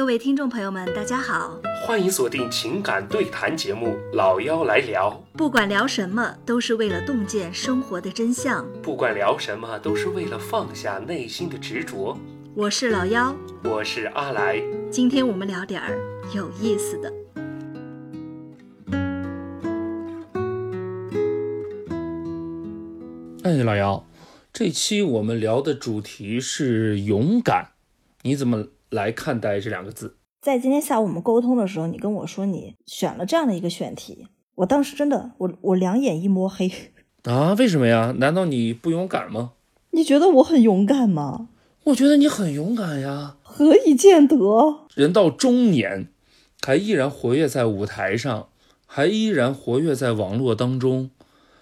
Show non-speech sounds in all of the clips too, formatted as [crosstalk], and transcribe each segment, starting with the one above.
各位听众朋友们，大家好，欢迎锁定情感对谈节目《老妖来聊》，不管聊什么，都是为了洞见生活的真相。不管聊什么，都是为了放下内心的执着。我是老妖，我是阿来，今天我们聊点儿有意思的。哎，老姚，这期我们聊的主题是勇敢，你怎么来看待这两个字？在今天下午我们沟通的时候，你跟我说你选了这样的一个选题，我当时真的，我我两眼一摸黑。啊，为什么呀？难道你不勇敢吗？你觉得我很勇敢吗？我觉得你很勇敢呀。何以见得？人到中年，还依然活跃在舞台上，还依然活跃在网络当中，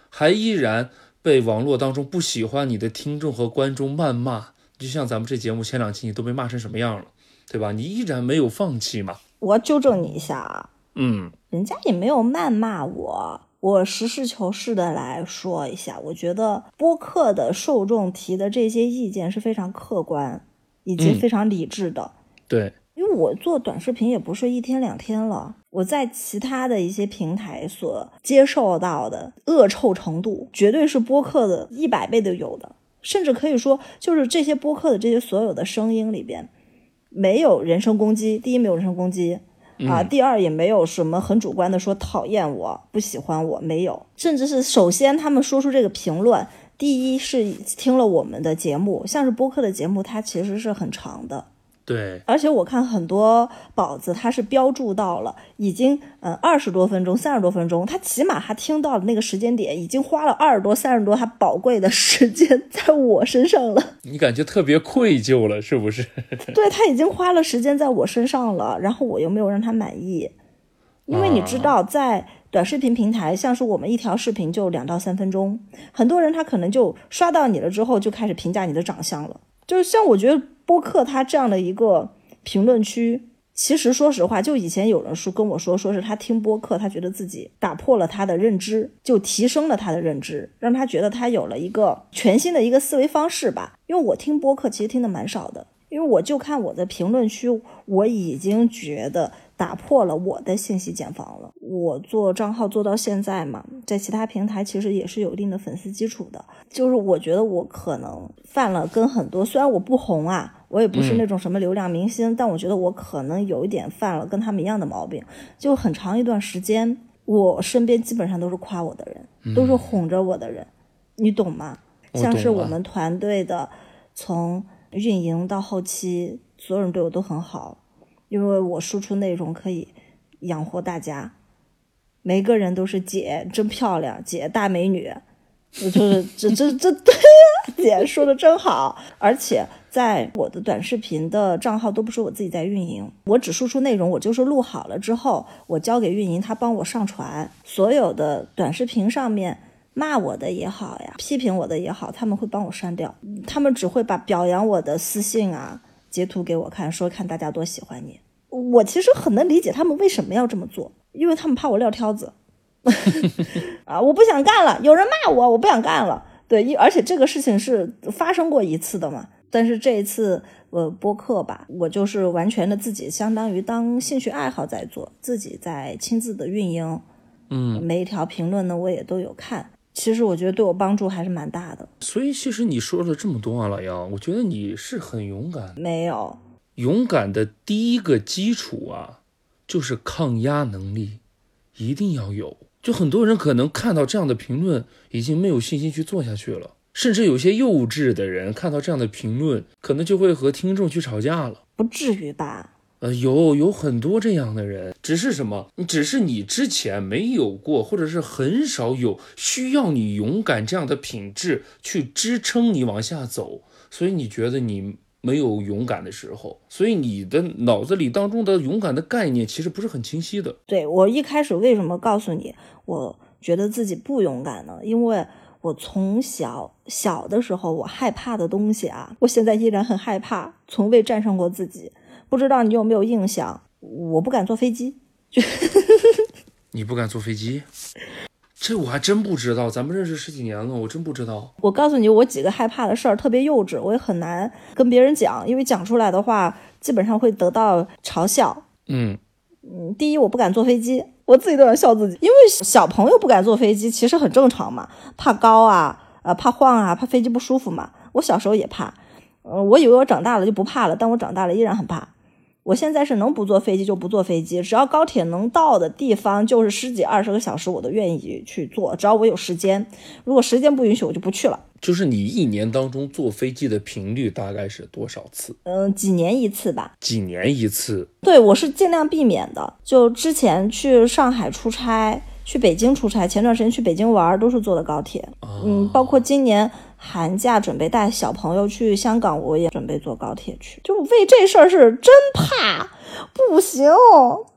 还依然被网络当中不喜欢你的听众和观众谩骂。就像咱们这节目前两期，你都被骂成什么样了，对吧？你依然没有放弃嘛。我要纠正你一下啊，嗯，人家也没有谩骂我。我实事求是的来说一下，我觉得播客的受众提的这些意见是非常客观以及嗯非常理智的。对，因为我做短视频也不是一天两天了，我在其他的一些平台所接受到的恶臭程度，绝对是播客的一百倍都有的，甚至可以说，就是这些播客的这些所有的声音里边，没有人身攻击，第一没有人身攻击。啊，第二也没有什么很主观的说讨厌我、不喜欢我，没有，甚至是首先他们说出这个评论，第一是听了我们的节目，像是播客的节目，它其实是很长的，对，而且我看很多宝子，他是标注到了已经呃二十多分钟、三十多分钟，他起码他听到了那个时间点，已经花了二十多、三十多他宝贵的时间在我身上了。你感觉特别愧疚了，是不是？[laughs] 对他已经花了时间在我身上了，然后我又没有让他满意，因为你知道，在短视频平台，像是我们一条视频就两到三分钟，很多人他可能就刷到你了之后就开始评价你的长相了。就是像我觉得播客它这样的一个评论区，其实说实话，就以前有人说跟我说，说是他听播客，他觉得自己打破了他的认知，就提升了他的认知，让他觉得他有了一个全新的一个思维方式吧。因为我听播客其实听的蛮少的，因为我就看我的评论区，我已经觉得打破了我的信息茧房了。我做账号做到现在嘛，在其他平台其实也是有一定的粉丝基础的。就是我觉得我可能犯了跟很多，虽然我不红啊，我也不是那种什么流量明星，但我觉得我可能有一点犯了跟他们一样的毛病。就很长一段时间，我身边基本上都是夸我的人，都是哄着我的人，你懂吗？我像是我们团队的，从运营到后期，所有人对我都很好，因为我输出内容可以养活大家，每个人都是姐，真漂亮，姐大美女，我就是这这这对呀，姐说的真好，而且在我的短视频的账号都不是我自己在运营，我只输出内容，我就是录好了之后，我交给运营，他帮我上传，所有的短视频上面。骂我的也好呀，批评我的也好，他们会帮我删掉。他们只会把表扬我的私信啊截图给我看，说看大家多喜欢你。我其实很能理解他们为什么要这么做，因为他们怕我撂挑子。[laughs] 啊，我不想干了，有人骂我，我不想干了。对，一而且这个事情是发生过一次的嘛。但是这一次，呃，播客吧，我就是完全的自己，相当于当兴趣爱好在做，自己在亲自的运营。嗯，每一条评论呢，我也都有看。其实我觉得对我帮助还是蛮大的。所以其实你说了这么多啊，老杨，我觉得你是很勇敢。没有，勇敢的第一个基础啊，就是抗压能力，一定要有。就很多人可能看到这样的评论，已经没有信心去做下去了，甚至有些幼稚的人看到这样的评论，可能就会和听众去吵架了。不至于吧？呃，有有很多这样的人，只是什么？只是你之前没有过，或者是很少有需要你勇敢这样的品质去支撑你往下走，所以你觉得你没有勇敢的时候，所以你的脑子里当中的勇敢的概念其实不是很清晰的。对我一开始为什么告诉你，我觉得自己不勇敢呢？因为我从小小的时候，我害怕的东西啊，我现在依然很害怕，从未战胜过自己。不知道你有没有印象？我不敢坐飞机，[laughs] 你不敢坐飞机，这我还真不知道，咱们认识十几年了，我真不知道。我告诉你，我几个害怕的事儿特别幼稚，我也很难跟别人讲，因为讲出来的话，基本上会得到嘲笑。嗯，嗯，第一，我不敢坐飞机，我自己都想笑自己，因为小朋友不敢坐飞机，其实很正常嘛，怕高啊，呃，怕晃啊，怕飞机不舒服嘛。我小时候也怕，呃，我以为我长大了就不怕了，但我长大了依然很怕。我现在是能不坐飞机就不坐飞机，只要高铁能到的地方，就是十几二十个小时，我都愿意去坐，只要我有时间。如果时间不允许，我就不去了。就是你一年当中坐飞机的频率大概是多少次？嗯，几年一次吧。几年一次？对，我是尽量避免的。就之前去上海出差，去北京出差，前段时间去北京玩都是坐的高铁。嗯，包括今年。寒假准备带小朋友去香港，我也准备坐高铁去。就为这事儿是真怕，不行，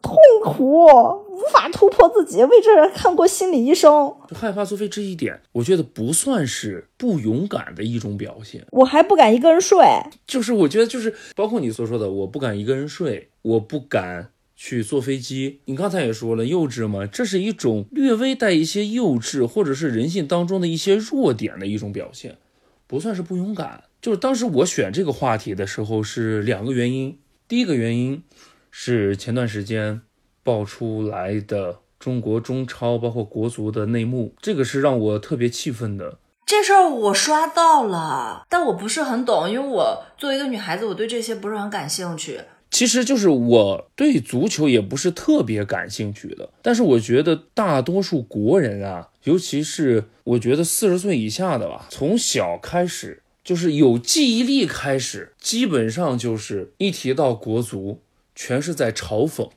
痛苦，无法突破自己。为这看过心理医生，就害怕坐飞这一点，我觉得不算是不勇敢的一种表现。我还不敢一个人睡，就是我觉得就是包括你所说的，我不敢一个人睡，我不敢。去坐飞机，你刚才也说了幼稚嘛，这是一种略微带一些幼稚，或者是人性当中的一些弱点的一种表现，不算是不勇敢。就是当时我选这个话题的时候是两个原因，第一个原因是前段时间爆出来的中国中超包括国足的内幕，这个是让我特别气愤的。这事儿我刷到了，但我不是很懂，因为我作为一个女孩子，我对这些不是很感兴趣。其实就是我对足球也不是特别感兴趣的，但是我觉得大多数国人啊，尤其是我觉得四十岁以下的吧，从小开始就是有记忆力开始，基本上就是一提到国足，全是在嘲讽，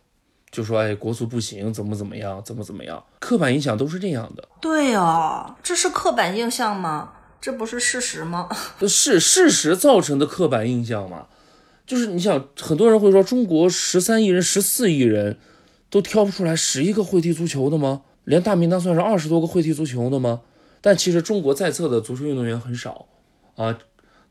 就说哎国足不行，怎么怎么样，怎么怎么样，刻板印象都是这样的。对哦，这是刻板印象吗？这不是事实吗？[laughs] 是事实造成的刻板印象吗？就是你想，很多人会说中国十三亿人、十四亿人，都挑不出来十一个会踢足球的吗？连大名单算上二十多个会踢足球的吗？但其实中国在册的足球运动员很少啊。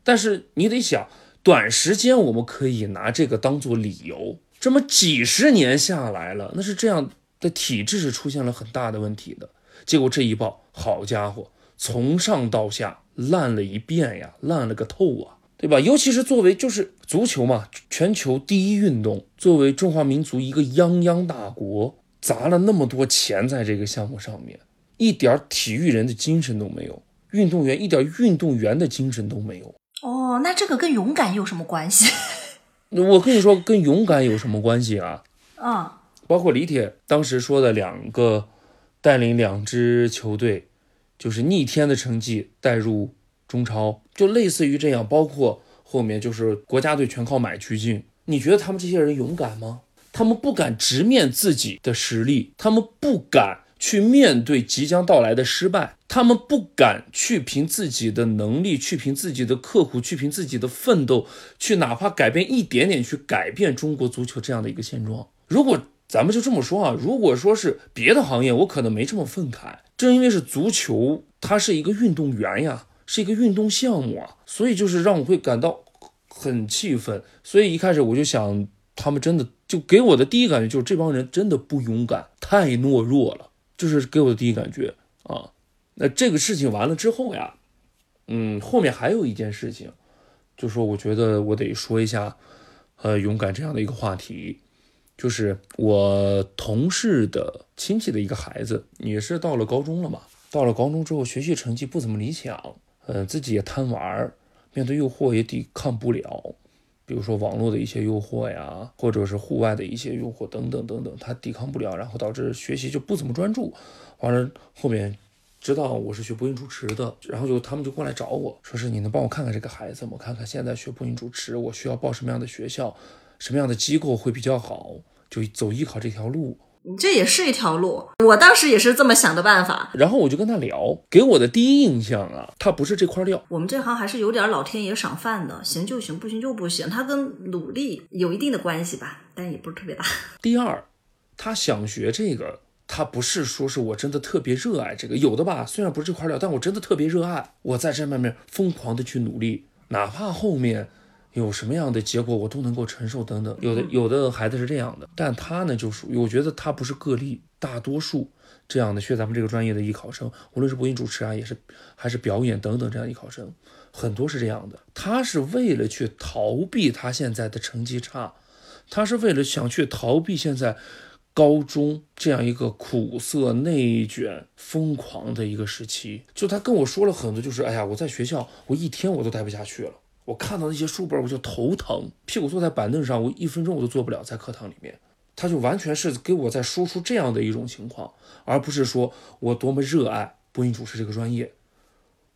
但是你得想，短时间我们可以拿这个当做理由，这么几十年下来了，那是这样的体制是出现了很大的问题的。结果这一爆，好家伙，从上到下烂了一遍呀，烂了个透啊！对吧？尤其是作为就是足球嘛，全球第一运动，作为中华民族一个泱泱大国，砸了那么多钱在这个项目上面，一点体育人的精神都没有，运动员一点运动员的精神都没有。哦，那这个跟勇敢有什么关系？[laughs] 我跟你说，跟勇敢有什么关系啊？嗯，包括李铁当时说的两个，带领两支球队，就是逆天的成绩带入。中超就类似于这样，包括后面就是国家队全靠买去进。你觉得他们这些人勇敢吗？他们不敢直面自己的实力，他们不敢去面对即将到来的失败，他们不敢去凭自己的能力，去凭自己的刻苦，去凭自己的奋斗，去哪怕改变一点点，去改变中国足球这样的一个现状。如果咱们就这么说啊，如果说是别的行业，我可能没这么愤慨。正因为是足球，它是一个运动员呀。是一个运动项目啊，所以就是让我会感到很气愤。所以一开始我就想，他们真的就给我的第一感觉就是这帮人真的不勇敢，太懦弱了，就是给我的第一感觉啊。那这个事情完了之后呀，嗯，后面还有一件事情，就说我觉得我得说一下，呃，勇敢这样的一个话题，就是我同事的亲戚的一个孩子，也是到了高中了嘛，到了高中之后学习成绩不怎么理想。嗯，自己也贪玩儿，面对诱惑也抵抗不了，比如说网络的一些诱惑呀，或者是户外的一些诱惑等等等等，他抵抗不了，然后导致学习就不怎么专注。完了后面知道我是学播音主持的，然后就他们就过来找我说是你能帮我看看这个孩子吗？看看现在学播音主持，我需要报什么样的学校，什么样的机构会比较好，就走艺考这条路。你这也是一条路，我当时也是这么想的办法。然后我就跟他聊，给我的第一印象啊，他不是这块料。我们这行还是有点老天爷赏饭的，行就行，不行就不行。他跟努力有一定的关系吧，但也不是特别大。[laughs] 第二，他想学这个，他不是说是我真的特别热爱这个，有的吧，虽然不是这块料，但我真的特别热爱，我在这方面疯狂的去努力，哪怕后面。有什么样的结果我都能够承受等等，有的有的孩子是这样的，但他呢就属于我觉得他不是个例，大多数这样的学咱们这个专业的艺考生，无论是播音主持啊，也是还是表演等等这样艺考生，很多是这样的。他是为了去逃避他现在的成绩差，他是为了想去逃避现在高中这样一个苦涩、内卷、疯狂的一个时期。就他跟我说了很多，就是哎呀，我在学校我一天我都待不下去了。我看到那些书本我就头疼，屁股坐在板凳上，我一分钟我都坐不了，在课堂里面。他就完全是给我在说出这样的一种情况，而不是说我多么热爱播音主持这个专业，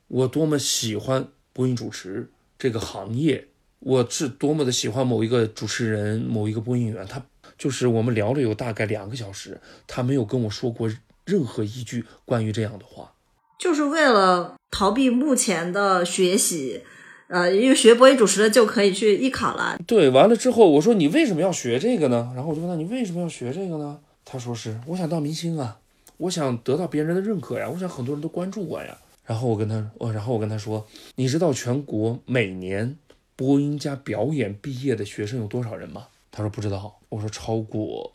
我多么喜欢播音主持这个行业，我是多么的喜欢某一个主持人、某一个播音员。他就是我们聊了有大概两个小时，他没有跟我说过任何一句关于这样的话，就是为了逃避目前的学习。呃，因为学播音主持的就可以去艺考了。对，完了之后我说你为什么要学这个呢？然后我就问他你为什么要学这个呢？他说是我想当明星啊，我想得到别人的认可呀，我想很多人都关注我呀。然后我跟他，我然后我跟他说，你知道全国每年播音加表演毕业的学生有多少人吗？他说不知道。我说超过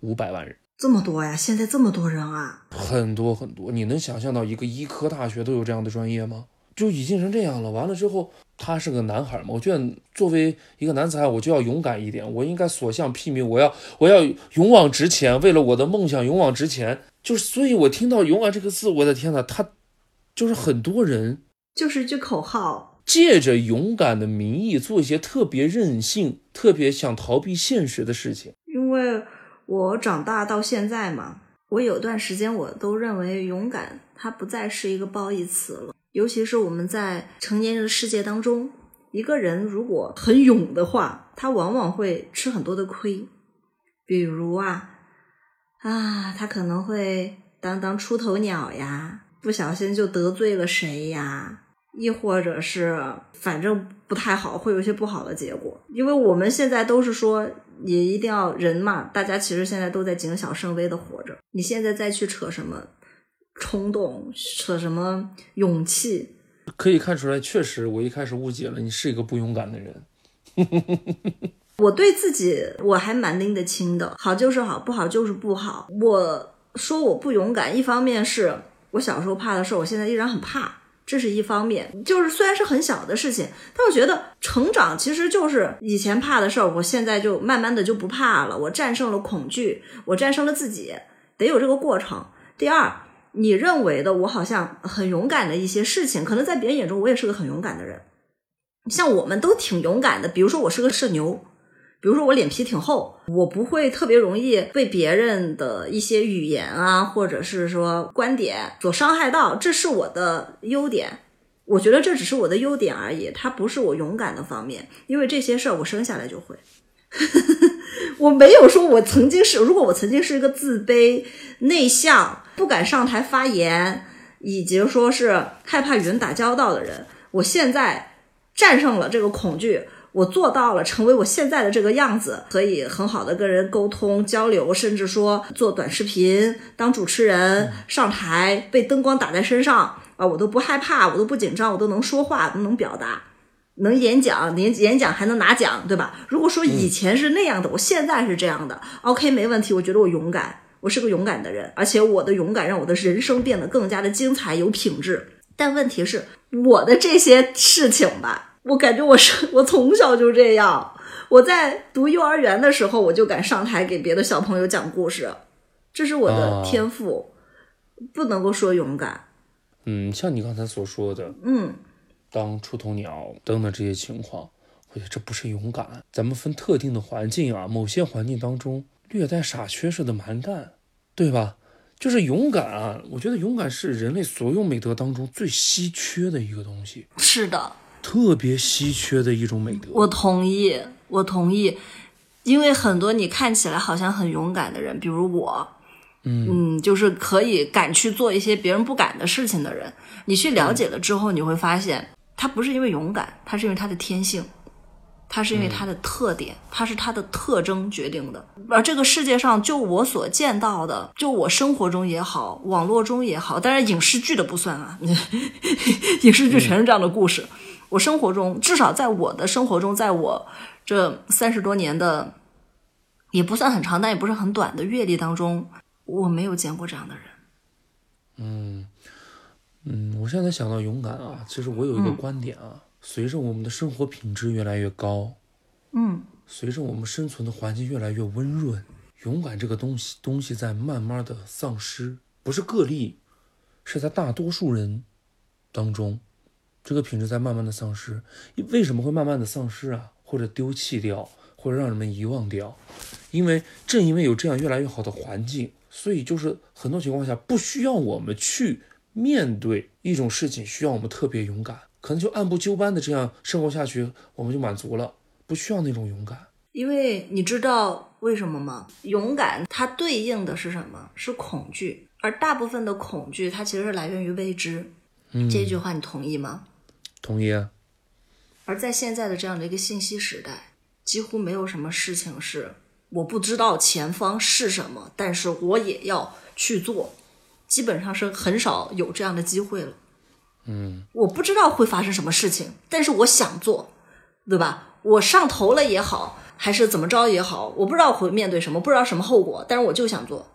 五百万人，这么多呀？现在这么多人啊？很多很多。你能想象到一个医科大学都有这样的专业吗？就已经成这样了。完了之后。他是个男孩嘛？我觉得作为一个男子汉，我就要勇敢一点。我应该所向披靡，我要我要勇往直前，为了我的梦想勇往直前。就是，所以我听到“勇敢”这个字，我的天呐，他就是很多人就是一句口号，借着勇敢的名义做一些特别任性、特别想逃避现实的事情。因为我长大到现在嘛，我有段时间我都认为勇敢它不再是一个褒义词了。尤其是我们在成年人的世界当中，一个人如果很勇的话，他往往会吃很多的亏。比如啊，啊，他可能会当当出头鸟呀，不小心就得罪了谁呀，亦或者是反正不太好，会有一些不好的结果。因为我们现在都是说，也一定要人嘛，大家其实现在都在谨小慎微的活着。你现在再去扯什么？冲动扯什么勇气？可以看出来，确实我一开始误解了，你是一个不勇敢的人。[laughs] 我对自己我还蛮拎得清的，好就是好，不好就是不好。我说我不勇敢，一方面是我小时候怕的事，我现在依然很怕，这是一方面。就是虽然是很小的事情，但我觉得成长其实就是以前怕的事儿，我现在就慢慢的就不怕了。我战胜了恐惧，我战胜了自己，得有这个过程。第二。你认为的我好像很勇敢的一些事情，可能在别人眼中我也是个很勇敢的人。像我们都挺勇敢的，比如说我是个社牛，比如说我脸皮挺厚，我不会特别容易被别人的一些语言啊，或者是说观点所伤害到，这是我的优点。我觉得这只是我的优点而已，它不是我勇敢的方面，因为这些事儿我生下来就会。[laughs] 我没有说我曾经是，如果我曾经是一个自卑、内向、不敢上台发言，以及说是害怕与人打交道的人，我现在战胜了这个恐惧，我做到了成为我现在的这个样子，可以很好的跟人沟通交流，甚至说做短视频、当主持人、上台被灯光打在身上啊，我都不害怕，我都不紧张，我都能说话，都能表达。能演讲，演演讲还能拿奖，对吧？如果说以前是那样的，我现在是这样的，OK，没问题。我觉得我勇敢，我是个勇敢的人，而且我的勇敢让我的人生变得更加的精彩有品质。但问题是，我的这些事情吧，我感觉我是我从小就这样。我在读幼儿园的时候，我就敢上台给别的小朋友讲故事，这是我的天赋，不能够说勇敢。嗯，像你刚才所说的，嗯。当出头鸟等等这些情况，我觉得这不是勇敢。咱们分特定的环境啊，某些环境当中略带傻缺似的蛮干，对吧？就是勇敢啊！我觉得勇敢是人类所有美德当中最稀缺的一个东西。是的，特别稀缺的一种美德。我同意，我同意。因为很多你看起来好像很勇敢的人，比如我，嗯，就是可以敢去做一些别人不敢的事情的人，你去了解了之后，你会发现。他不是因为勇敢，他是因为他的天性，他是因为他的特点，他是他的特征决定的。而这个世界上，就我所见到的，就我生活中也好，网络中也好，当然影视剧的不算啊，[laughs] 影视剧全是这样的故事。我生活中，至少在我的生活中，在我这三十多年的，也不算很长，但也不是很短的阅历当中，我没有见过这样的人。嗯，我现在想到勇敢啊，其实我有一个观点啊，随着我们的生活品质越来越高，嗯，随着我们生存的环境越来越温润，勇敢这个东西东西在慢慢的丧失，不是个例，是在大多数人当中，这个品质在慢慢的丧失。为什么会慢慢的丧失啊？或者丢弃掉，或者让人们遗忘掉？因为正因为有这样越来越好的环境，所以就是很多情况下不需要我们去面对一种事情，需要我们特别勇敢，可能就按部就班的这样生活下去，我们就满足了，不需要那种勇敢。因为你知道为什么吗？勇敢它对应的是什么？是恐惧，而大部分的恐惧它其实是来源于未知。这句话你同意吗？同意啊。而在现在的这样的一个信息时代，几乎没有什么事情是我不知道前方是什么，但是我也要去做，基本上是很少有这样的机会了。嗯，我不知道会发生什么事情，但是我想做，对吧？我上头了也好，还是怎么着也好，我不知道会面对什么，不知道什么后果，但是我就想做，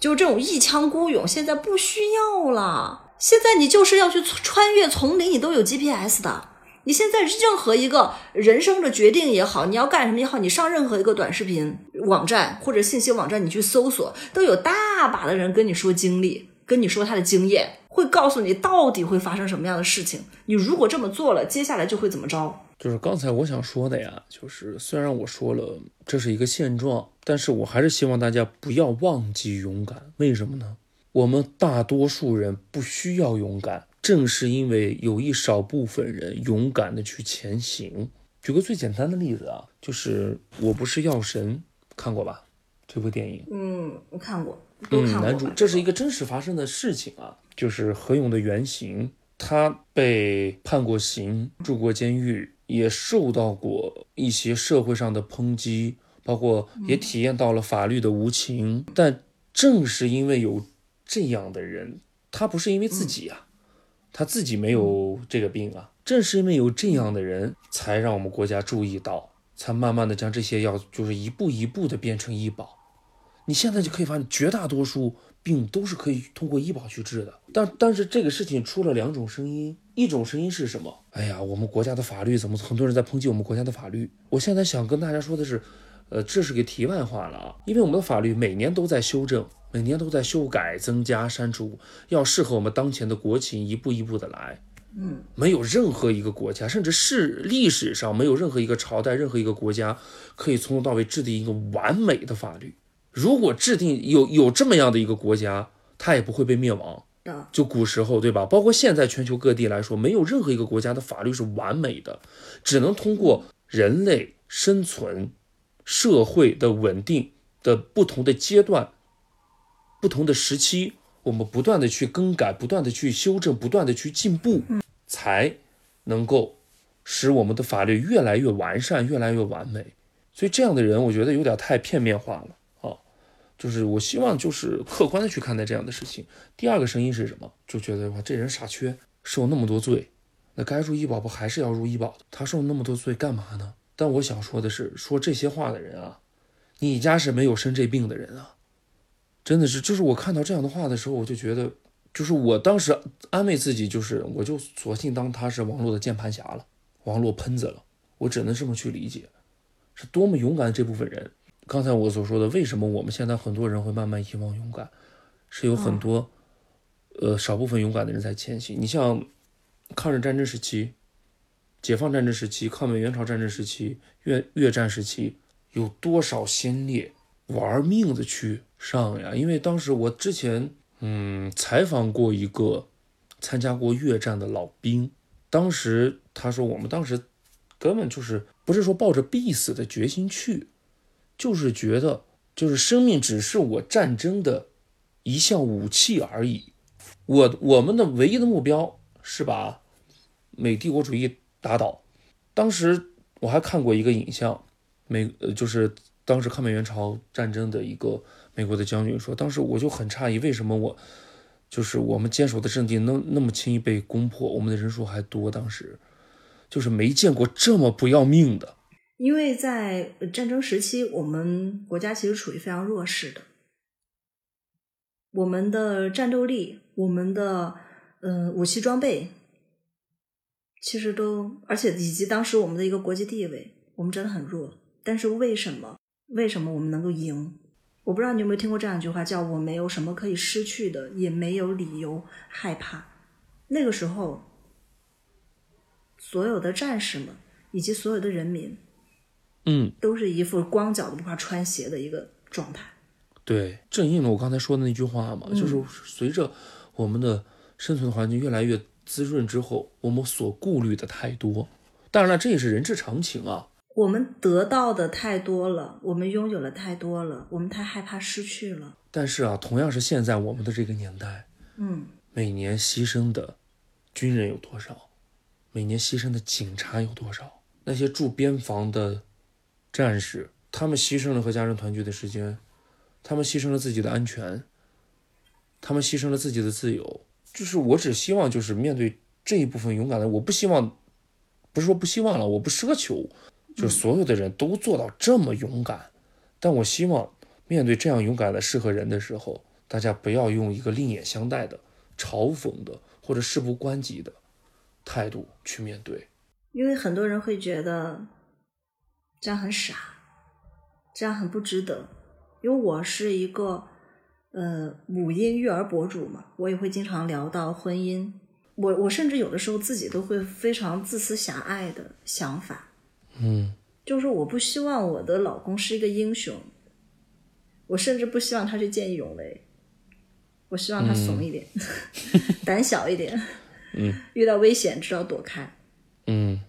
就是这种一腔孤勇，现在不需要了。现在你就是要去穿越丛林，你都有 GPS 的。你现在任何一个人生的决定也好，你要干什么也好，你上任何一个短视频网站或者信息网站，你去搜索，都有大把的人跟你说经历，跟你说他的经验，会告诉你到底会发生什么样的事情。你如果这么做了，接下来就会怎么着？就是刚才我想说的呀，就是虽然我说了这是一个现状，但是我还是希望大家不要忘记勇敢。为什么呢？我们大多数人不需要勇敢。正是因为有一少部分人勇敢的去前行。举个最简单的例子啊，就是《我不是药神》，看过吧？这部电影，嗯，我看过，都嗯。男主这是一个真实发生的事情啊，就是何勇的原型，他被判过刑，住过监狱，也受到过一些社会上的抨击，包括也体验到了法律的无情。但正是因为有这样的人，他不是因为自己啊。他自己没有这个病啊，正是因为有这样的人，才让我们国家注意到，才慢慢的将这些药就是一步一步的变成医保。你现在就可以发现，绝大多数病都是可以通过医保去治的。但但是这个事情出了两种声音，一种声音是什么？哎呀，我们国家的法律怎么？很多人在抨击我们国家的法律。我现在想跟大家说的是，呃，这是个题外话了啊，因为我们的法律每年都在修正。每年都在修改、增加、删除，要适合我们当前的国情，一步一步的来。嗯，没有任何一个国家，甚至是历史上没有任何一个朝代、任何一个国家可以从头到尾制定一个完美的法律。如果制定有有这么样的一个国家，它也不会被灭亡。就古时候，对吧？包括现在全球各地来说，没有任何一个国家的法律是完美的，只能通过人类生存、社会的稳定的不同的阶段。不同的时期，我们不断的去更改，不断的去修正，不断的去进步，才能够使我们的法律越来越完善，越来越完美。所以这样的人，我觉得有点太片面化了啊。就是我希望就是客观的去看待这样的事情。第二个声音是什么？就觉得哇，这人傻缺，受那么多罪，那该入医保不还是要入医保的？他受那么多罪干嘛呢？但我想说的是，说这些话的人啊，你家是没有生这病的人啊。真的是，就是我看到这样的话的时候，我就觉得，就是我当时安慰自己，就是我就索性当他是网络的键盘侠了，网络喷子了，我只能这么去理解，是多么勇敢的这部分人。刚才我所说的，为什么我们现在很多人会慢慢遗忘勇敢，是有很多，呃，少部分勇敢的人在前行。你像抗日战争时期、解放战争时期、抗美援朝战争时期、越越战时期，有多少先烈玩命的去。上呀，因为当时我之前嗯采访过一个参加过越战的老兵，当时他说我们当时根本就是不是说抱着必死的决心去，就是觉得就是生命只是我战争的一项武器而已，我我们的唯一的目标是把美帝国主义打倒。当时我还看过一个影像，美呃就是当时抗美援朝战争的一个。美国的将军说：“当时我就很诧异，为什么我就是我们坚守的阵地能那么轻易被攻破？我们的人数还多，当时就是没见过这么不要命的。因为在战争时期，我们国家其实处于非常弱势的，我们的战斗力，我们的呃武器装备，其实都，而且以及当时我们的一个国际地位，我们真的很弱。但是为什么？为什么我们能够赢？我不知道你有没有听过这样一句话，叫“我没有什么可以失去的，也没有理由害怕”。那个时候，所有的战士们以及所有的人民，嗯，都是一副光脚都不怕穿鞋的一个状态。对，正应了我刚才说的那句话嘛，就是随着我们的生存环境越来越滋润之后，我们所顾虑的太多。当然了，这也是人之常情啊。我们得到的太多了，我们拥有的太多了，我们太害怕失去了。但是啊，同样是现在我们的这个年代，嗯，每年牺牲的军人有多少？每年牺牲的警察有多少？那些驻边防的战士，他们牺牲了和家人团聚的时间，他们牺牲了自己的安全，他们牺牲了自己的自由。就是我只希望，就是面对这一部分勇敢的，我不希望，不是说不希望了，我不奢求，就是所有的人都做到这么勇敢。但我希望面对这样勇敢的事和人的时候，大家不要用一个另眼相待的、嘲讽的或者事不关己的态度去面对。因为很多人会觉得这样很傻，这样很不值得。因为我是一个呃母婴育儿博主嘛，我也会经常聊到婚姻。我我甚至有的时候自己都会非常自私狭隘的想法，嗯就是我不希望我的老公是一个英雄，我甚至不希望他去见义勇为，我希望他怂一点，[laughs] 胆小一点，嗯遇到危险知道躲开。嗯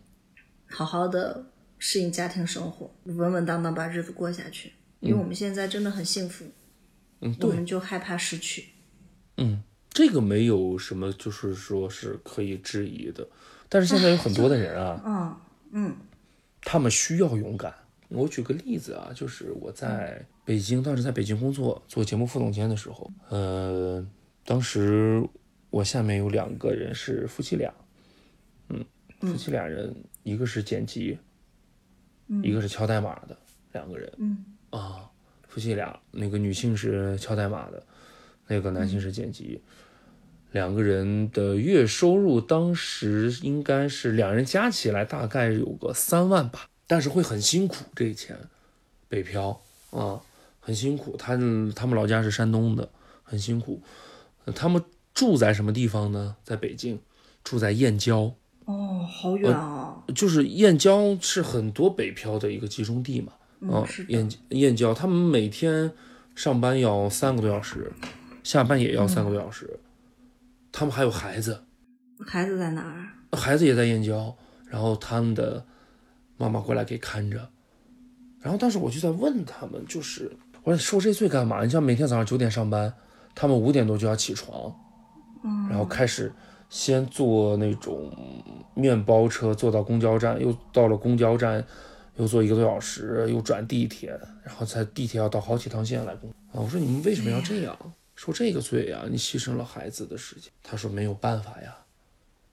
好好的适应家庭生活，稳稳当当把日子过下去。因为我们现在真的很幸福，嗯，我们，就害怕失去。嗯，这个没有什么，就是说是可以质疑的。但是现在有很多的人啊，嗯嗯他们需要勇敢。我举个例子啊，就是我在北京，当时在北京工作做节目副总监的时候，呃，当时我下面有两个人是夫妻俩，嗯，夫妻俩人，一个是剪辑，一个是敲代码的，两个人，嗯啊，夫妻俩，那个女性是敲代码的，那个男性是剪辑，两个人的月收入当时应该是两人加起来大概有个三万吧，但是会很辛苦，这一钱，北漂啊，很辛苦。他他们老家是山东的，很辛苦。呃他们住在什么地方呢？在北京，住在燕郊，哦，好远啊！就是燕郊是很多北漂的一个集中地嘛。啊是，的燕燕郊，他们每天上班要三个多小时，下班也要三个多小时。他们还有孩子，孩子在哪儿？孩子也在燕郊，然后他们的妈妈过来给看着。然后当时我就在问他们，就是我说受这罪干嘛？你像每天早上九点上班，他们五点多就要起床，嗯然后开始先坐那种面包车坐到公交站，又到了公交站，又坐一个多小时，又转地铁，然后才地铁要倒好几趟线来工啊。我说你们为什么要这样？受这个罪呀、你牺牲了孩子的时间。他说没有办法呀，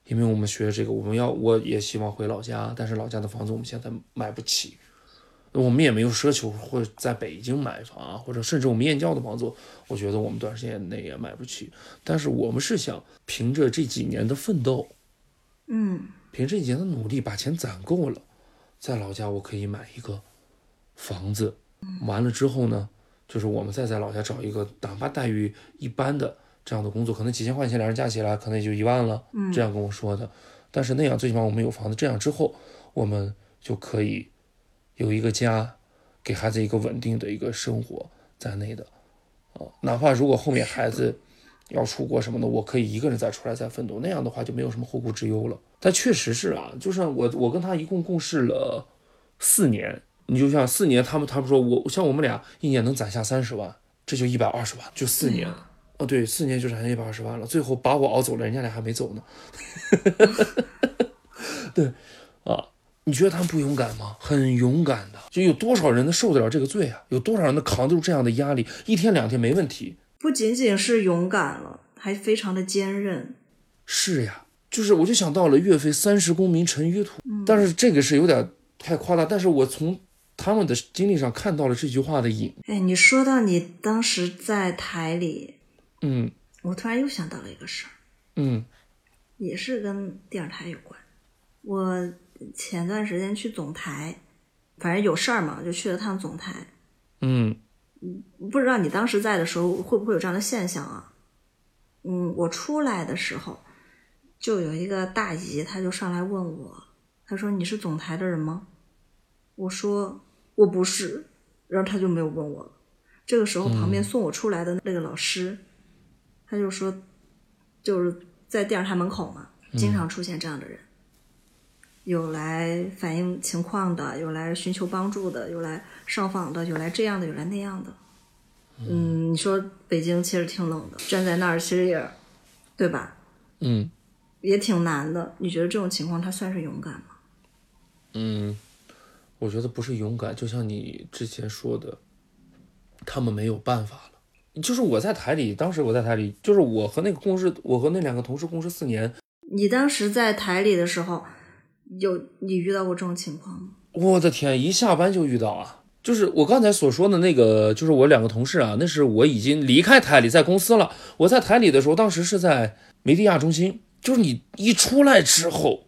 因为我们学这个，我们要我也希望回老家，但是老家的房子我们现在买不起，我们也没有奢求或者在北京买房，或者甚至我们燕郊的房子，我觉得我们短时间内也买不起。但是我们是想凭着这几年的奋斗，嗯凭这几年的努力把钱攒够了，在老家我可以买一个房子。完了之后呢，就是我们再在老家找一个哪怕待遇一般的这样的工作，可能几千块钱两人加起来可能也就一万了。这样跟我说的。但是那样最起码我们有房子，这样之后我们就可以有一个家，给孩子一个稳定的一个生活在内的。啊，哪怕如果后面孩子要出国什么的，我可以一个人再出来再奋斗，那样的话就没有什么后顾之忧了。但确实是啊，就是我我跟他一共共事了四年，你就像四年，他们他们说我像我们俩一年能攒下三十万，这就一百二十万，就四年。哦，对，四年就攒下一百二十万了，最后把我熬走了，人家俩还没走呢。[laughs] [laughs] 对，啊，你觉得他们不勇敢吗？很勇敢的，就有多少人能受得了这个罪啊？有多少人能扛得住这样的压力？一天两天没问题。不仅仅是勇敢了，还非常的坚韧。是呀，就是我就想到了岳飞“三十功名尘与土”，但是这个是有点太夸大。但是我从他们的经历上看到了这句话的影。哎，你说到你当时在台里，嗯我突然又想到了一个事儿，嗯也是跟电视台有关。我前段时间去总台，反正有事儿嘛，就去了趟总台。嗯不知道你当时在的时候会不会有这样的现象啊？嗯，我出来的时候，就有一个大姨，她就上来问我，她说：“你是总台的人吗？”我说：“我不是。”然后她就没有问我了。这个时候，旁边送我出来的那个老师，他就说：“就是在电视台门口嘛，经常出现这样的人，有来反映情况的，有来寻求帮助的，有来上访的，有来这样的，有来那样的。嗯，你说北京其实挺冷的，站在那儿其实也，对吧？嗯也挺难的。你觉得这种情况他算是勇敢吗？嗯，我觉得不是勇敢，就像你之前说的，他们没有办法了。就是我在台里，当时我在台里，就是我和那个共事，我和那两个同事共事四年，你当时在台里的时候，有你遇到过这种情况吗？我的天，一下班就遇到啊！就是我刚才所说的那个，就是我两个同事啊，那是我已经离开台里，在公司了。我在台里的时候，当时是在梅地亚中心，就是你一出来之后，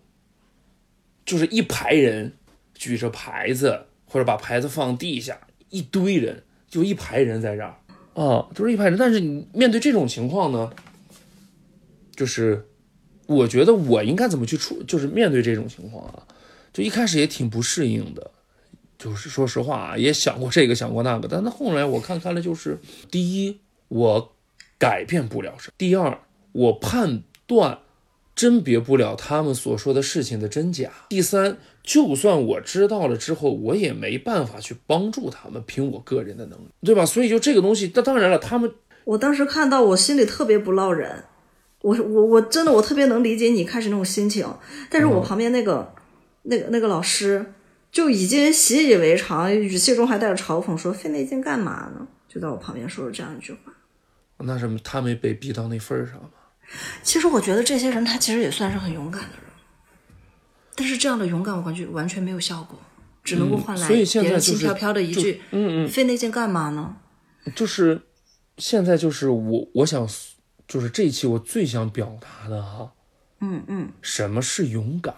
就是一排人举着牌子，或者把牌子放地下，一堆人，就一排人在这儿啊，就是一排人。但是你面对这种情况呢，就是我觉得我应该怎么去处，就是面对这种情况啊，就一开始也挺不适应的。就是说实话啊，也想过这个，想过那个，但是后来我看看了，就是第一，我改变不了什么；第二，我判断甄别不了他们所说的事情的真假；第三，就算我知道了之后，我也没办法去帮助他们，凭我个人的能力，对吧？所以就这个东西，那当然了，他们我当时看到，我心里特别不落忍。我我我真的我特别能理解你开始那种心情，但是我旁边那个、那个那个老师就已经习以为常，语气中还带着嘲讽，说费那劲干嘛呢？就在我旁边说了这样一句话。那什么，他没被逼到那份儿上吗？其实我觉得这些人他其实也算是很勇敢的人，但是这样的勇敢我感觉完全没有效果，只能够换来别人轻飘飘的一句：“嗯嗯，费那劲干嘛呢就是现在就是我我想就是这一期我最想表达的哈，？”嗯嗯，什么是勇敢？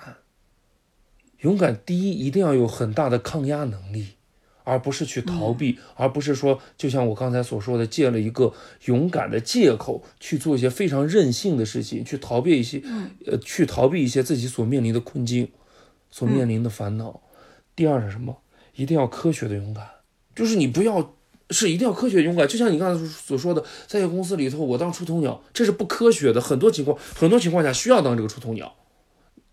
勇敢第一一定要有很大的抗压能力，而不是去逃避，而不是说就像我刚才所说的，借了一个勇敢的借口去做一些非常任性的事情，去逃避一些，呃，去逃避一些自己所面临的困境，所面临的烦恼。第二是什么？一定要科学的勇敢，就是你不要是一定要科学勇敢，就像你刚才所说的，在一个公司里头，我当出头鸟，这是不科学的。很多情况，很多情况下需要当这个出头鸟，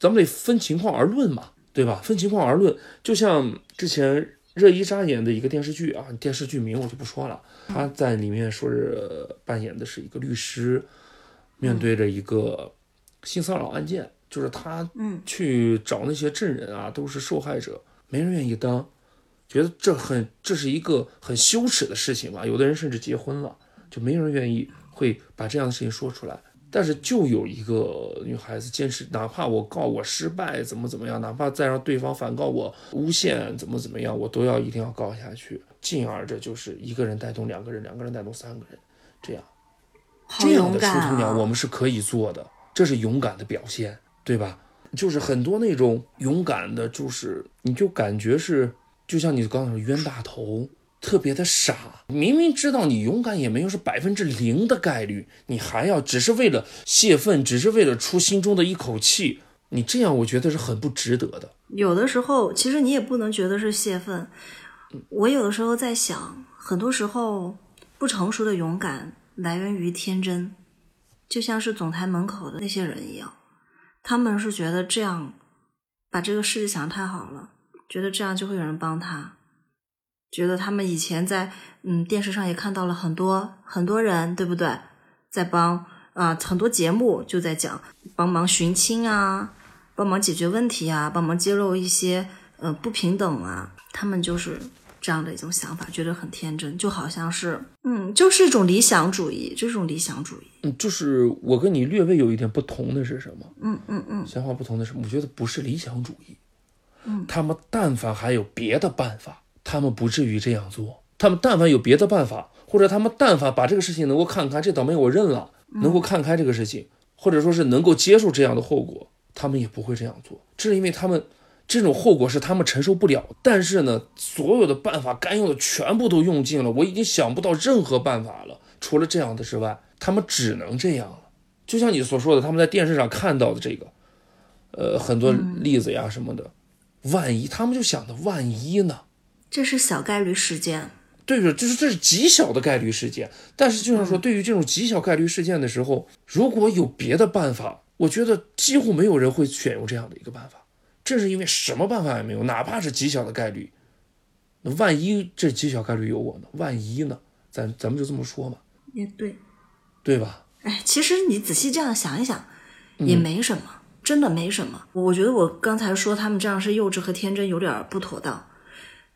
咱们得分情况而论嘛，对吧？分情况而论。就像之前热依扎演的一个电视剧啊，电视剧名我就不说了，她在里面说是呃扮演的是一个律师，面对着一个性骚扰案件，就是他嗯去找那些证人啊，都是受害者，没人愿意当。觉得这很这是一个很羞耻的事情吧？有的人甚至结婚了，就没人愿意会把这样的事情说出来。但是就有一个女孩子坚持，哪怕我告我失败，怎么怎么样，哪怕再让对方反告我诬陷，怎么怎么样，我都要一定要告下去。进而这就是一个人带动两个人，两个人带动三个人，这样好这样的出头鸟啊！我们是可以做的，这是勇敢的表现，对吧？就是很多那种勇敢的，就是你就感觉是，就像你刚才说冤大头，特别的傻。明明知道你勇敢也没有是百分之零的概率，你还要只是为了泄愤，只是为了出心中的一口气，你这样我觉得是很不值得的。有的时候，其实你也不能觉得是泄愤。我有的时候在想，很多时候不成熟的勇敢来源于天真，就像是总台门口的那些人一样，他们是觉得这样把这个世界想太好了，觉得这样就会有人帮他，觉得他们以前在嗯电视上也看到了很多很多人，对不对？在帮啊、很多节目就在讲帮忙寻亲啊，帮忙解决问题啊，帮忙揭露一些呃不平等啊，他们就是这样的一种想法，觉得很天真，就好像是嗯，就是一种理想主义，这种理想主义。嗯，就是我跟你略微有一点不同的是什么？嗯嗯嗯，想法不同的是，我觉得不是理想主义。嗯，他们但凡还有别的办法，他们不至于这样做。他们但凡有别的办法，或者他们但凡把这个事情能够看开，这倒霉我认了，能够看开这个事情，或者说是能够接受这样的后果，他们也不会这样做。这是因为他们这种后果是他们承受不了。但是呢，所有的办法该用的全部都用尽了，我已经想不到任何办法了，除了这样的之外，他们只能这样了。就像你所说的，他们在电视上看到的这个，呃，很多例子呀什么的，万一他们就想的万一呢？这是小概率事件。对对，就是这是极小的概率事件。但是就像说，对于这种极小概率事件的时候，如果有别的办法，我觉得几乎没有人会选用这样的一个办法。正是因为什么办法也没有，哪怕是极小的概率，那万一这极小概率有我呢？万一呢？咱咱们就这么说嘛，也对，对吧？哎，其实你仔细这样想一想，也没什么，真的没什么。我觉得我刚才说他们这样是幼稚和天真，有点不妥当。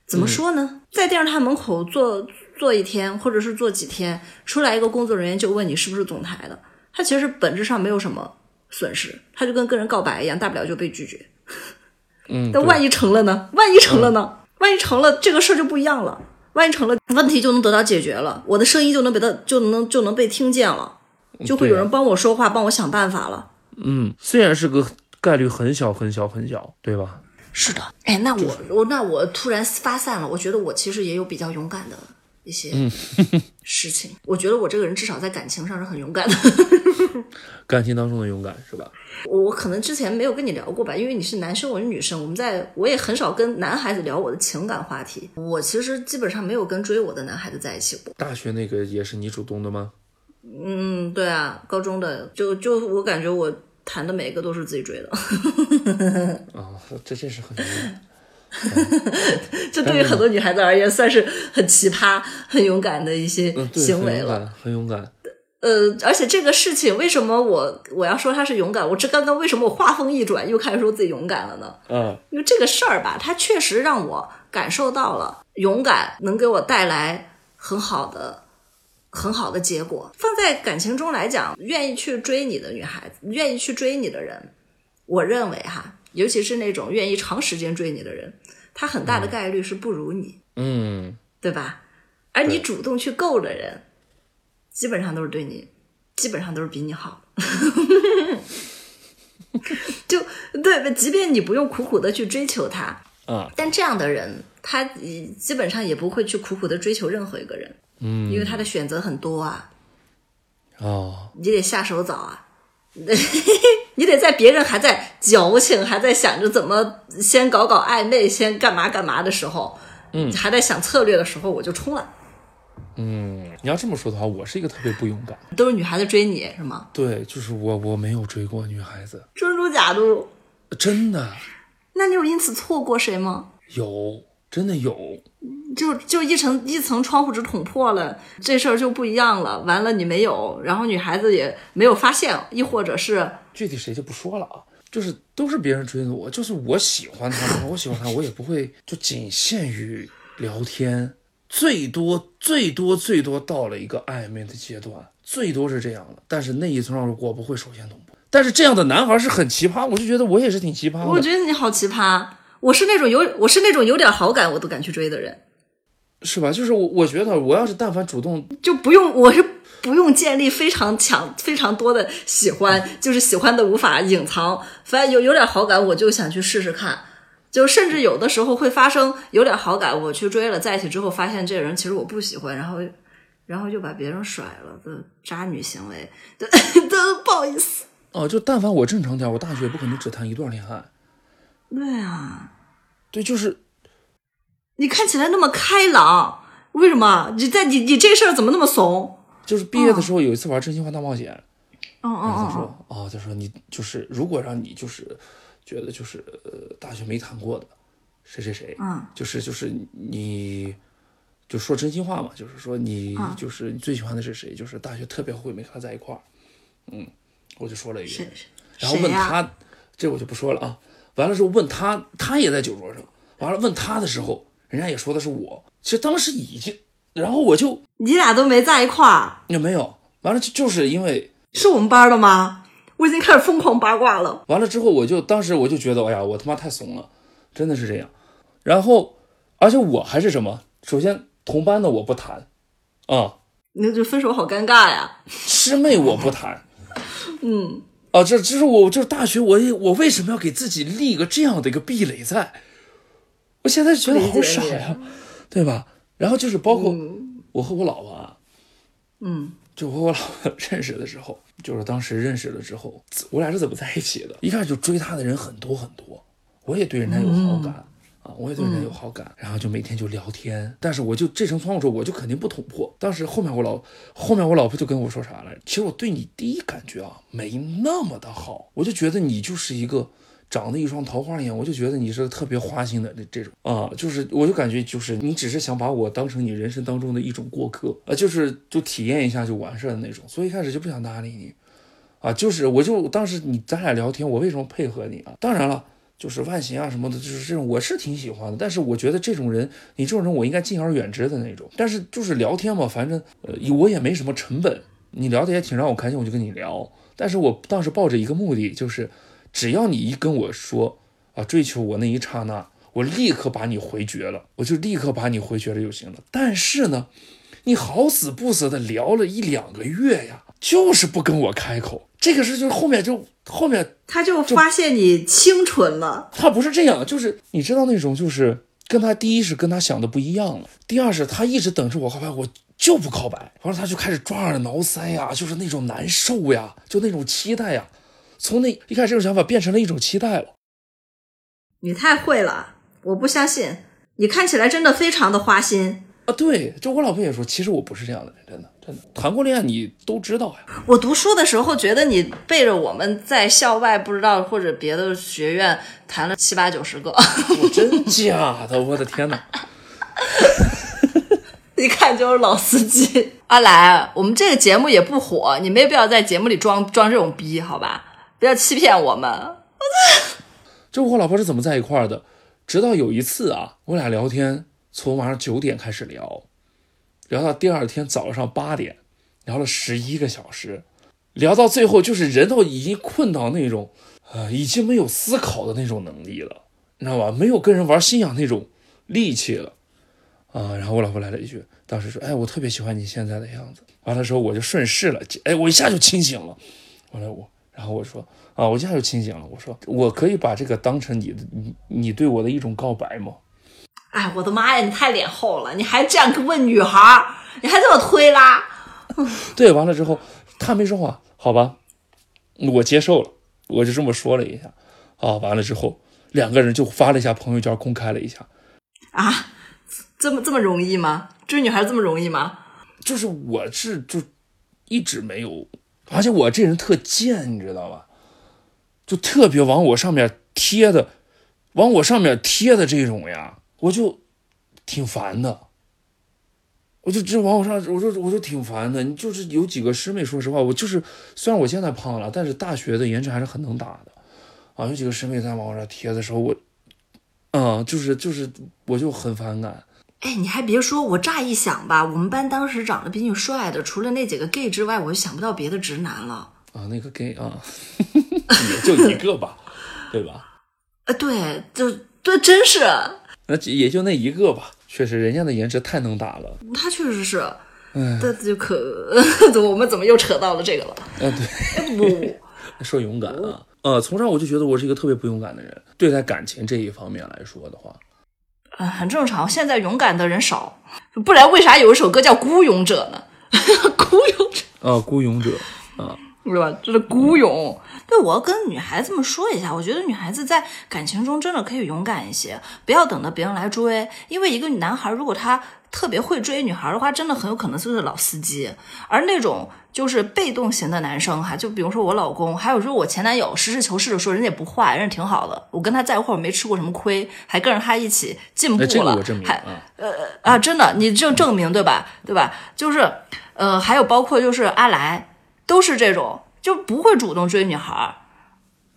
怎么说呢？在电视台门口坐坐一天，或者是坐几天，出来一个工作人员就问你是不是总台的，他其实本质上没有什么损失，他就跟跟人告白一样，大不了就被拒绝。嗯，[laughs] 但万一成了呢？万一成了呢？万一成了，这个事儿就不一样了。万一成了，问题就能得到解决了，我的声音就能被他就能就能被听见了，就会有人帮我说话，帮我想办法了。嗯，虽然是个概率很小很小很小，对吧？是的，哎，那我我那我突然发散了，我觉得我其实也有比较勇敢的一些事情。我觉得我这个人至少在感情上是很勇敢的。[laughs] 感情当中的勇敢是吧？我我可能之前没有跟你聊过吧，因为你是男生，我是女生，我们在我也很少跟男孩子聊我的情感话题。我其实基本上没有跟追我的男孩子在一起过。大学那个也是你主动的吗？嗯，对啊，高中的就就我感觉我谈的每一个都是自己追的。啊、[laughs] 这这是很勇敢。[laughs] 这对于很多女孩子而言，算是很奇葩、很勇敢的一些行为了。很勇敢，很勇敢。呃，而且这个事情，为什么我我要说他是勇敢？我这刚刚为什么我话锋一转，又开始说自己勇敢了呢？嗯因为这个事儿吧，它确实让我感受到了勇敢能给我带来很好的、很好的结果。放在感情中来讲，愿意去追你的女孩子，愿意去追你的人，我认为哈，尤其是那种愿意长时间追你的人，他很大的概率是不如你，嗯，对吧？而你主动去够的人，基本上都是对你，基本上都是比你好。[laughs] 就对，即便你不用苦苦的去追求他，啊，但这样的人，他呃基本上也不会去苦苦的追求任何一个人，嗯，因为他的选择很多啊，哦，你得下手早啊，[laughs] 你得在别人还在矫情，还在想着怎么先搞搞暧昧，先干嘛干嘛的时候，嗯还在想策略的时候，我就冲了。嗯，你要这么说的话，我是一个特别不勇敢。都是女孩子追你是吗？对，就是我，我没有追过女孩子，真如假如？真的那你有因此错过谁吗？有，真的有。就就一层一层窗户纸捅破了，这事儿就不一样了。完了你没有，然后女孩子也没有发现，亦或者是具体谁就不说了啊，就是都是别人追的我，就是我喜欢他，我喜欢他，我也不会就仅限于聊天，最多最多最多到了一个暧昧的阶段，最多是这样的。但是那一层我不会首先捅破。但是这样的男孩是很奇葩，我就觉得我也是挺奇葩的。我觉得你好奇葩。我是那种有我是那种有点好感我都敢去追的人，是吧？就是我，我觉得我要是但凡主动，就不用我是不用建立非常强、非常多的喜欢，就是喜欢的无法隐藏。反正有有点好感，我就想去试试看。就甚至有的时候会发生有点好感，我去追了，在一起之后发现这个人其实我不喜欢，然后然后就把别人甩了的渣女行为，[laughs] 对 [laughs] 都不好意思。哦，就但凡我正常点，我大学不可能只谈一段恋爱。对啊，对，就是你看起来那么开朗，为什么你在你你这事儿怎么那么怂？就是毕业的时候有一次玩真心话大冒险，嗯嗯他说哦，他说你就是如果让你就是觉得就是呃大学没谈过的谁谁谁，嗯，就是就是你就说真心话嘛，就是说你嗯就是你最喜欢的是谁，就是大学特别后悔没和他在一块儿，嗯，我就说了一谁个，谁然后问谁呀他，这我就不说了啊。完了之后问他，他也在酒桌上。完了问他的时候，人家也说的是我。其实当时已经，然后我就你俩都没在一块儿，也没有。完了就就是因为是我们班的吗？我已经开始疯狂八卦了。完了之后，我就当时我就觉得，哎呀，我他妈太怂了，真的是这样。然后，而且我还是什么？首先同班的我不谈，啊，那就分手好尴尬呀。师妹我不谈，[laughs] 嗯，啊，这这是我就是大学我也我为什么要给自己立一个这样的一个壁垒在？我现在觉得好傻呀，对吧？然后就是包括我和我老婆啊，嗯，就我和我老婆 [laughs] 认识的时候，就是当时认识了之后，我俩是怎么在一起的？一开始就追她的人很多很多，我也对人家有好感。啊，我也对人家有好感，然后就每天就聊天。但是我就这层窗户纸，我就肯定不捅破。当时后面我老后面我老婆就跟我说啥来？其实我对你第一感觉啊，没那么的好，我就觉得你就是一个长得一双桃花眼，我就觉得你是个特别花心的这这种啊，就是我就感觉就是你只是想把我当成你人生当中的一种过客啊，就是就体验一下就完事儿的那种，所以一开始就不想搭理你啊，就是我就当时你咱俩聊天，我为什么配合你啊？当然了。就是外形啊什么的，就是这种，我是挺喜欢的。但是我觉得这种人，你这种人我应该敬而远之的那种。但是就是聊天嘛，反正呃我也没什么成本，你聊的也挺让我开心，我就跟你聊。但是我当时抱着一个目的，就是只要你一跟我说啊追求我那一刹那，我立刻把你回绝了，我就立刻把你回绝了就行了。但是呢，你好死不死的聊了一两个月呀，就是不跟我开口。这个是就是后面就后面他就发现你清纯了。他不是这样，就是你知道那种就是跟他第一是跟他想的不一样了，第二是他一直等着我告白，我就不告白，完了他就开始抓耳挠腮呀，就是那种难受呀，就那种期待呀，从那一开始这种想法变成了一种期待了。你太会了，我不相信，你看起来真的非常的花心啊！对，就我老婆也说，其实我不是这样的人，真的。真的谈过恋爱你都知道呀。我读书的时候觉得你背着我们在校外不知道或者别的学院谈了七八九十个，真假的？我的天哪！[laughs] 一看就是老司机。阿来，我们这个节目也不火，你没必要在节目里装装这种逼，好吧？不要欺骗我们。[laughs] 就我老婆是怎么在一块儿的？直到有一次啊，我俩聊天，从晚上九点开始聊。聊到第二天早上八点，聊了十一个小时，聊到最后就是人都已经困到那种，呃，已经没有思考的那种能力了，你知道吧？没有跟人玩心眼那种力气了，啊！然后我老婆来了一句，当时说：“哎，我特别喜欢你现在的样子。”完了之后我就顺势了，哎，我一下就清醒了。完了我，然后我说：“啊，我一下就清醒了。”我说：“我可以把这个当成你的，你你对我的一种告白吗？”哎，我的妈呀！你太脸厚了，你还这样问女孩，你还这么推拉。[laughs] 对，完了之后他没说话，好吧，我接受了，我就这么说了一下。啊，完了之后两个人就发了一下朋友圈，公开了一下。啊，这么这么容易吗？追女孩这么容易吗？就是我是就一直没有，而且我这人特贱，你知道吧？就特别往我上面贴的，往我上面贴的这种呀。我就挺烦的，我就这往我上，我就我就挺烦的。你就是有几个师妹，说实话，我就是虽然我现在胖了，但是大学的颜值还是很能打的啊。有几个师妹在往我这贴的时候，我，嗯，就是就是，我就很反感。哎，你还别说，我乍一想吧，我们班当时长得比你帅的，除了那几个 gay 之外，我就想不到别的直男了。啊，那个 gay 啊，也就一个吧，对吧？[laughs] 呃，对，就对，真是。那也就那一个吧，确实人家的颜值太能打了。他确实是，嗯，这就可，[laughs] 我们怎么又扯到了这个了？啊，对，不 [laughs] 说勇敢啊，呃，从上我就觉得我是一个特别不勇敢的人，对待感情这一方面来说的话，啊，很正常。现在勇敢的人少，不然为啥有一首歌叫《孤勇者》呢？[laughs] 孤勇者啊，孤勇者啊。对吧？就是孤勇。对，我要跟女孩子们说一下，我觉得女孩子在感情中真的可以勇敢一些，不要等着别人来追。因为一个男孩如果他特别会追女孩的话，真的很有可能就是老司机。而那种就是被动型的男生哈，就比如说我老公，还有说我前男友，实事求是的说，人家也不坏，人家挺好的。我跟他在一块儿没吃过什么亏，还跟着他一起进步了，还呃啊，真的，你就证明对吧？对吧？就是呃，还有包括就是阿来。都是这种，就不会主动追女孩，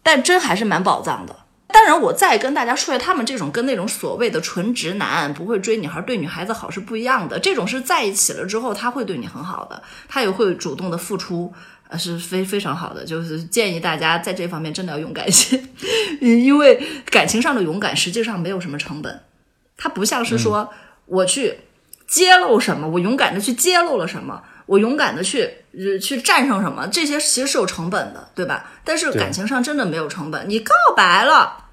但真还是蛮宝藏的。当然，我再跟大家说一下，他们这种跟那种所谓的纯直男不会追女孩、对女孩子好是不一样的。这种是在一起了之后，他会对你很好的，他也会主动的付出，呃，是非非常好的。就是建议大家在这方面真的要勇敢一些，因为感情上的勇敢实际上没有什么成本，它不像是说我去。揭露什么，我勇敢的去揭露了什么，我勇敢的去呃去战胜什么，这些其实是有成本的，对吧？但是感情上真的没有成本，你告白了，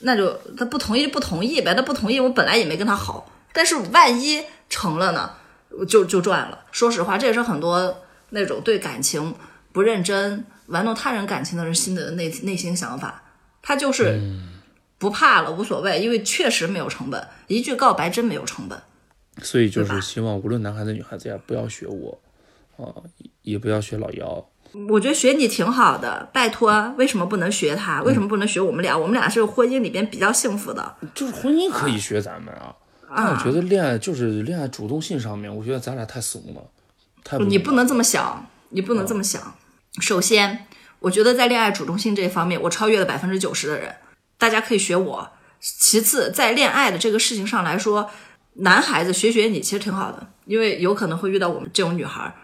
那就他不同意就不同意呗，他不同意，我本来也没跟他好，但是万一成了呢，就就赚了。说实话，这也是很多那种对感情不认真、玩弄他人感情的人心的内内心想法，他就是不怕了，无所谓，因为确实没有成本，一句告白真没有成本。所以就是希望无论男孩子女孩子呀，不要学我，啊，也不要学老姚。我觉得学你挺好的，拜托，为什么不能学他？为什么不能学我们俩？我们俩是婚姻里边比较幸福的。就是婚姻可以学咱们啊，但我觉得恋爱就是恋爱主动性上面，我觉得咱俩太怂了，太你不能这么想，你不能这么想。首先，我觉得在恋爱主动性这方面，我超越了百分之九十的人，大家可以学我。其次，在恋爱的这个事情上来说，男孩子学学你其实挺好的，因为有可能会遇到我们这种女孩儿。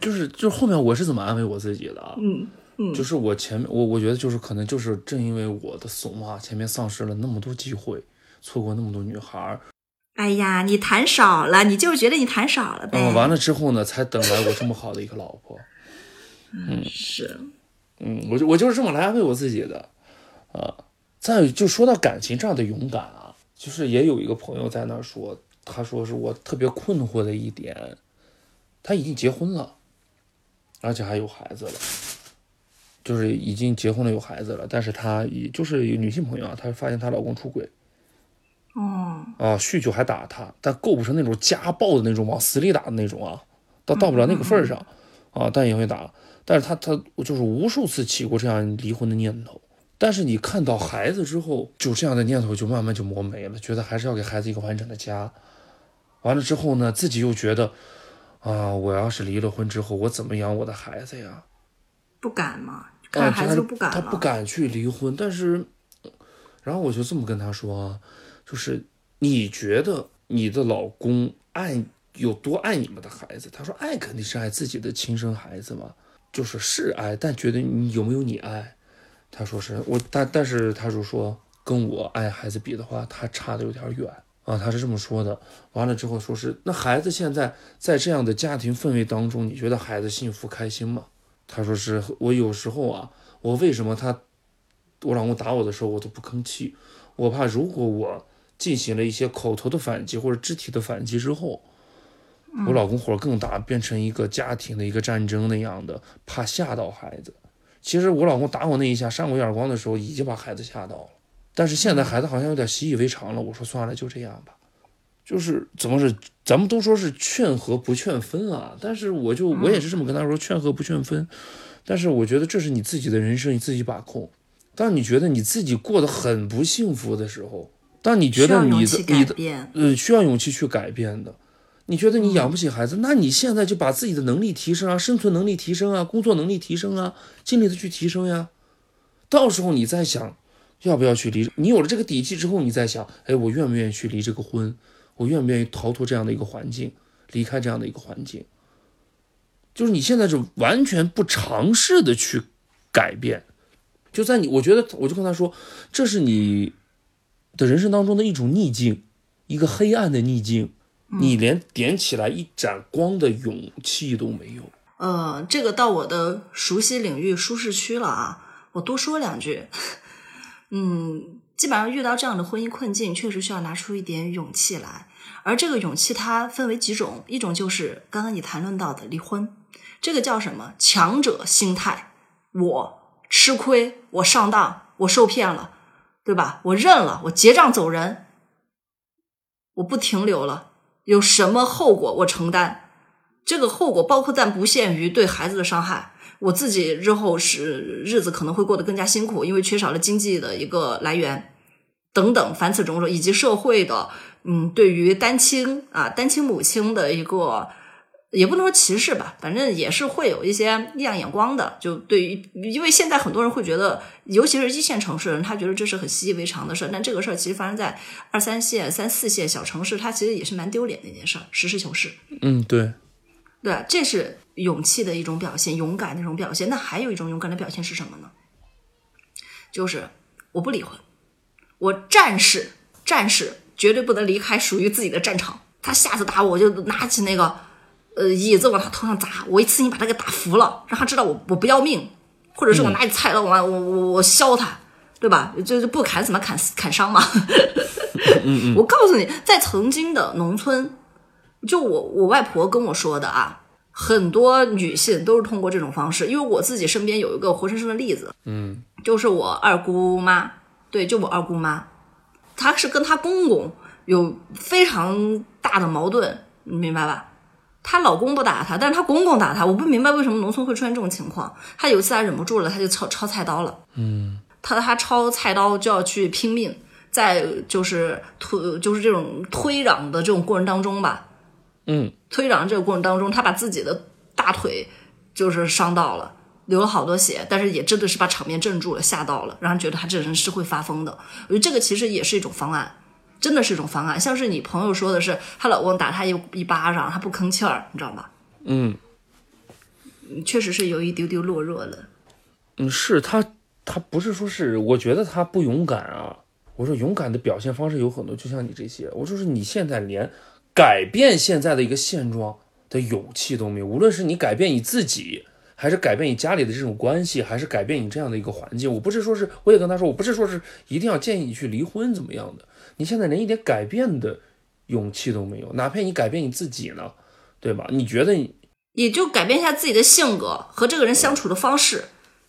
就是就是后面我是怎么安慰我自己的啊？嗯嗯，就是我前面我我觉得就是可能就是正因为我的怂啊，前面丧失了那么多机会，错过那么多女孩儿，哎呀，你谈少了，你就是觉得你谈少了呗。嗯，完了之后呢，才等来我这么好的一个老婆。[laughs] 嗯是，嗯，我就我就是这么来安慰我自己的，啊，再就说到感情这样的勇敢啊，就是也有一个朋友在那儿说，他说是我特别困惑的一点，他已经结婚了，而且还有孩子了，就是已经结婚了有孩子了，但是她也就是有女性朋友啊，她发现她老公出轨，哦，啊，酗酒还打她，但构不成那种家暴的那种往死里打的那种啊，到到不了那个份儿上啊，但也会打。但是她她就是无数次起过这样离婚的念头，但是你看到孩子之后，就这样的念头就慢慢就磨没了，觉得还是要给孩子一个完整的家。完了之后呢，自己又觉得啊，我要是离了婚之后，我怎么养我的孩子呀？不敢嘛，啊，看孩子不敢了。他不敢去离婚，但是，然后我就这么跟他说啊，就是你觉得你的老公爱有多爱你们的孩子？他说爱肯定是爱自己的亲生孩子嘛，就是是爱，但觉得你有没有你爱？他说是我，但但是他就说跟我爱孩子比的话，他差的有点远啊，他是这么说的。完了之后说是那孩子现在在这样的家庭氛围当中，你觉得孩子幸福开心吗？他说是我有时候啊，我为什么他我老公打我的时候我都不吭气，我怕如果我进行了一些口头的反击或者肢体的反击之后，我老公火更大，变成一个家庭的一个战争那样的，怕吓到孩子。其实我老公打我那一下，扇我一耳光的时候，已经把孩子吓到了。但是现在孩子好像有点习以为常了。我说算了，就这样吧。就是怎么是，咱们都说是劝和不劝分啊，但是我就我也是这么跟他说，劝和不劝分。但是我觉得这是你自己的人生，你自己把控。当你觉得你自己过得很不幸福的时候，当你觉得你的你的需要勇气去改变的，你觉得你养不起孩子，那你现在就把自己的能力提升啊，生存能力提升啊，工作能力提升啊，尽力的去提升呀。到时候你再想要不要去离，你有了这个底气之后，你再想，哎，我愿不愿意去离这个婚？我愿不愿意逃脱这样的一个环境，离开这样的一个环境？就是你现在是完全不尝试的去改变，就在你，我觉得我就跟他说，这是你的人生当中的一种逆境，一个黑暗的逆境，你连点起来一盏光的勇气都没有。呃，这个到我的熟悉领域舒适区了啊，我多说两句。[laughs] 嗯，基本上遇到这样的婚姻困境，确实需要拿出一点勇气来。而这个勇气它分为几种，一种就是刚刚你谈论到的离婚，这个叫什么？强者心态。我吃亏，我上当，我受骗了，对吧？我认了，我结账走人，我不停留了，有什么后果我承担。这个后果包括但不限于对孩子的伤害，我自己日后是日子可能会过得更加辛苦，因为缺少了经济的一个来源，等等，凡此种种，以及社会的嗯对于单亲啊单亲母亲的一个也不能说歧视吧，反正也是会有一些异样眼光的。就对于，因为现在很多人会觉得，尤其是一线城市的人，他觉得这是很习以为常的事儿，但这个事儿其实发生在二三线、三四线小城市，它其实也是蛮丢脸的一件事儿，实事求是。嗯，对，对，这是勇气的一种表现，勇敢的一种表现。那还有一种勇敢的表现是什么呢？就是我不离婚，我战士，战士绝对不能离开属于自己的战场。他下次打我，我就拿起那个呃椅子往他头上砸，我一次性把他给打服了，让他知道我我不要命，或者是我拿起菜刀我我我我削他，对吧？就就不砍怎么砍砍伤嘛。[laughs] 我告诉你，在曾经的农村，就我我外婆跟我说的啊。很多女性都是通过这种方式，因为我自己身边有一个活生生的例子，嗯，就是我二姑妈，对，就我二姑妈，她是跟她公公有非常大的矛盾，你明白吧？她老公不打她，但是她公公打她，我不明白为什么农村会出现这种情况。她有一次她忍不住了，她就抄抄菜刀了，嗯，她她抄菜刀就要去拼命，在就是推就是这种推攘的这种过程当中吧。嗯，推攘这个过程当中，她把自己的大腿就是伤到了，流了好多血，但是也真的是把场面镇住了，吓到了，让人觉得他这人是会发疯的。我觉得这个其实也是一种方案，真的是一种方案。像是你朋友说的是，她老公打她一一巴掌，她不吭气儿，你知道吧？嗯，确实是有一丢丢懦弱了。嗯，是他，他不是说是，我觉得他不勇敢啊。我说勇敢的表现方式有很多，就像你这些，我说是你现在连。改变现在的一个现状的勇气都没有，无论是你改变你自己，还是改变你家里的这种关系，还是改变你这样的一个环境，我不是说是，我也跟他说，我不是说是一定要建议你去离婚怎么样的，你现在连一点改变的勇气都没有，哪怕你改变你自己呢，对吧？你觉得你也就改变一下自己的性格和这个人相处的方式，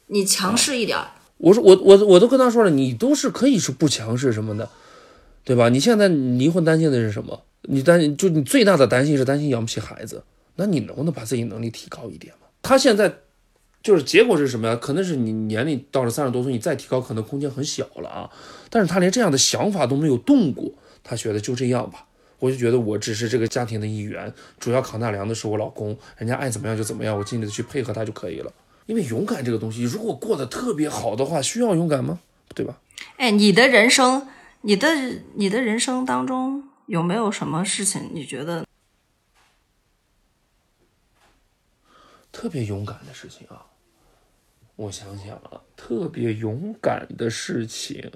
你强势一点。我说我我我都跟他说了，你都是可以是不强势什么的，对吧？你现在离婚担心的是什么？你担心就你最大的担心是担心养不起孩子，那你能不能把自己能力提高一点吗？他现在就是结果是什么呀？可能是你年龄到了三十多岁，你再提高可能空间很小了啊。但是他连这样的想法都没有动过，他觉得就这样吧。我就觉得我只是这个家庭的一员，主要扛大梁的是我老公，人家爱怎么样就怎么样，我尽力的去配合他就可以了。因为勇敢这个东西，如果过得特别好的话，需要勇敢吗？对吧？哎，你的人生，你的你的人生当中。有没有什么事情你觉得特别勇敢的事情啊？我想想啊，特别勇敢的事情，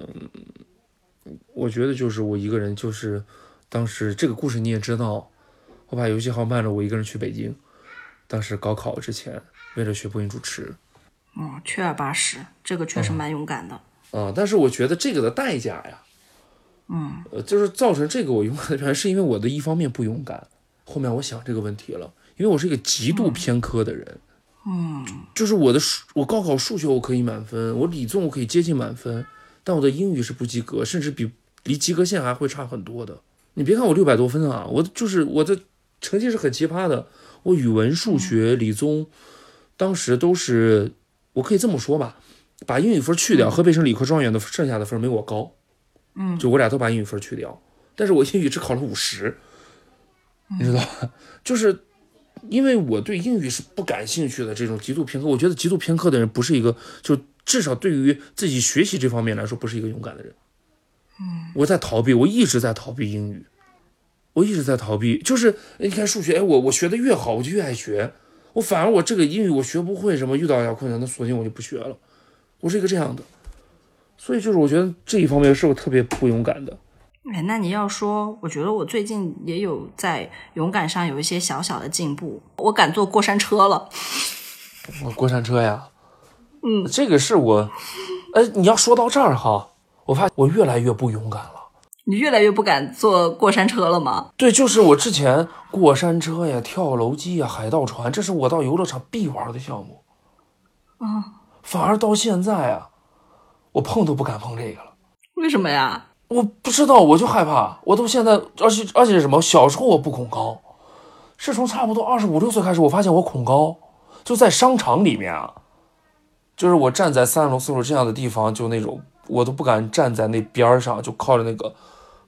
我觉得就是我一个人，就是当时这个故事你也知道，我把游戏号卖了，我一个人去北京，当时高考之前，为了学播音主持，嗯，缺二八十，这个确实蛮勇敢的。啊，但是我觉得这个的代价呀。嗯，呃，就是造成这个我勇敢的原因，是因为我的一方面不勇敢。后面我想这个问题了，因为我是一个极度偏科的人。嗯，就是我的数，我高考数学我可以满分，我理综我可以接近满分，但我的英语是不及格，甚至比离及格线还会差很多的。你别看我六百多分啊，我就是我的成绩是很奇葩的。我语文、数学、理综，当时都是，我可以这么说吧，把英语分去掉，河北省理科状元的剩下的分没我高。嗯，就我俩都把英语分去掉，但是我英语只考了五十，你知道吧？就是因为我对英语是不感兴趣的，这种极度偏科。我觉得极度偏科的人不是一个，就至少对于自己学习这方面来说，不是一个勇敢的人。嗯，我在逃避，我一直在逃避英语，我一直在逃避。就是你看数学，哎，我我学的越好，我就越爱学。我反而我这个英语我学不会什么，遇到点困难，那索性我就不学了。我是一个这样的。所以就是我觉得这一方面是我特别不勇敢的。哎，那你要说，我觉得我最近也有在勇敢上有一些小小的进步。我敢坐过山车了。[laughs] 我过山车呀，嗯，这个是我，呃，你要说到这儿哈，我发现我越来越不勇敢了。你越来越不敢坐过山车了吗？对，就是我之前过山车呀、跳楼机呀、海盗船，这是我到游乐场必玩的项目。啊，反而到现在啊。我碰都不敢碰这个了，为什么呀？我不知道，我就害怕。我都现在，而且而且是什么？小时候我不恐高，是从差不多二十五六岁开始，我发现我恐高，就在商场里面啊，就是我站在三楼、四楼这样的地方，就那种我都不敢站在那边上，就靠着那个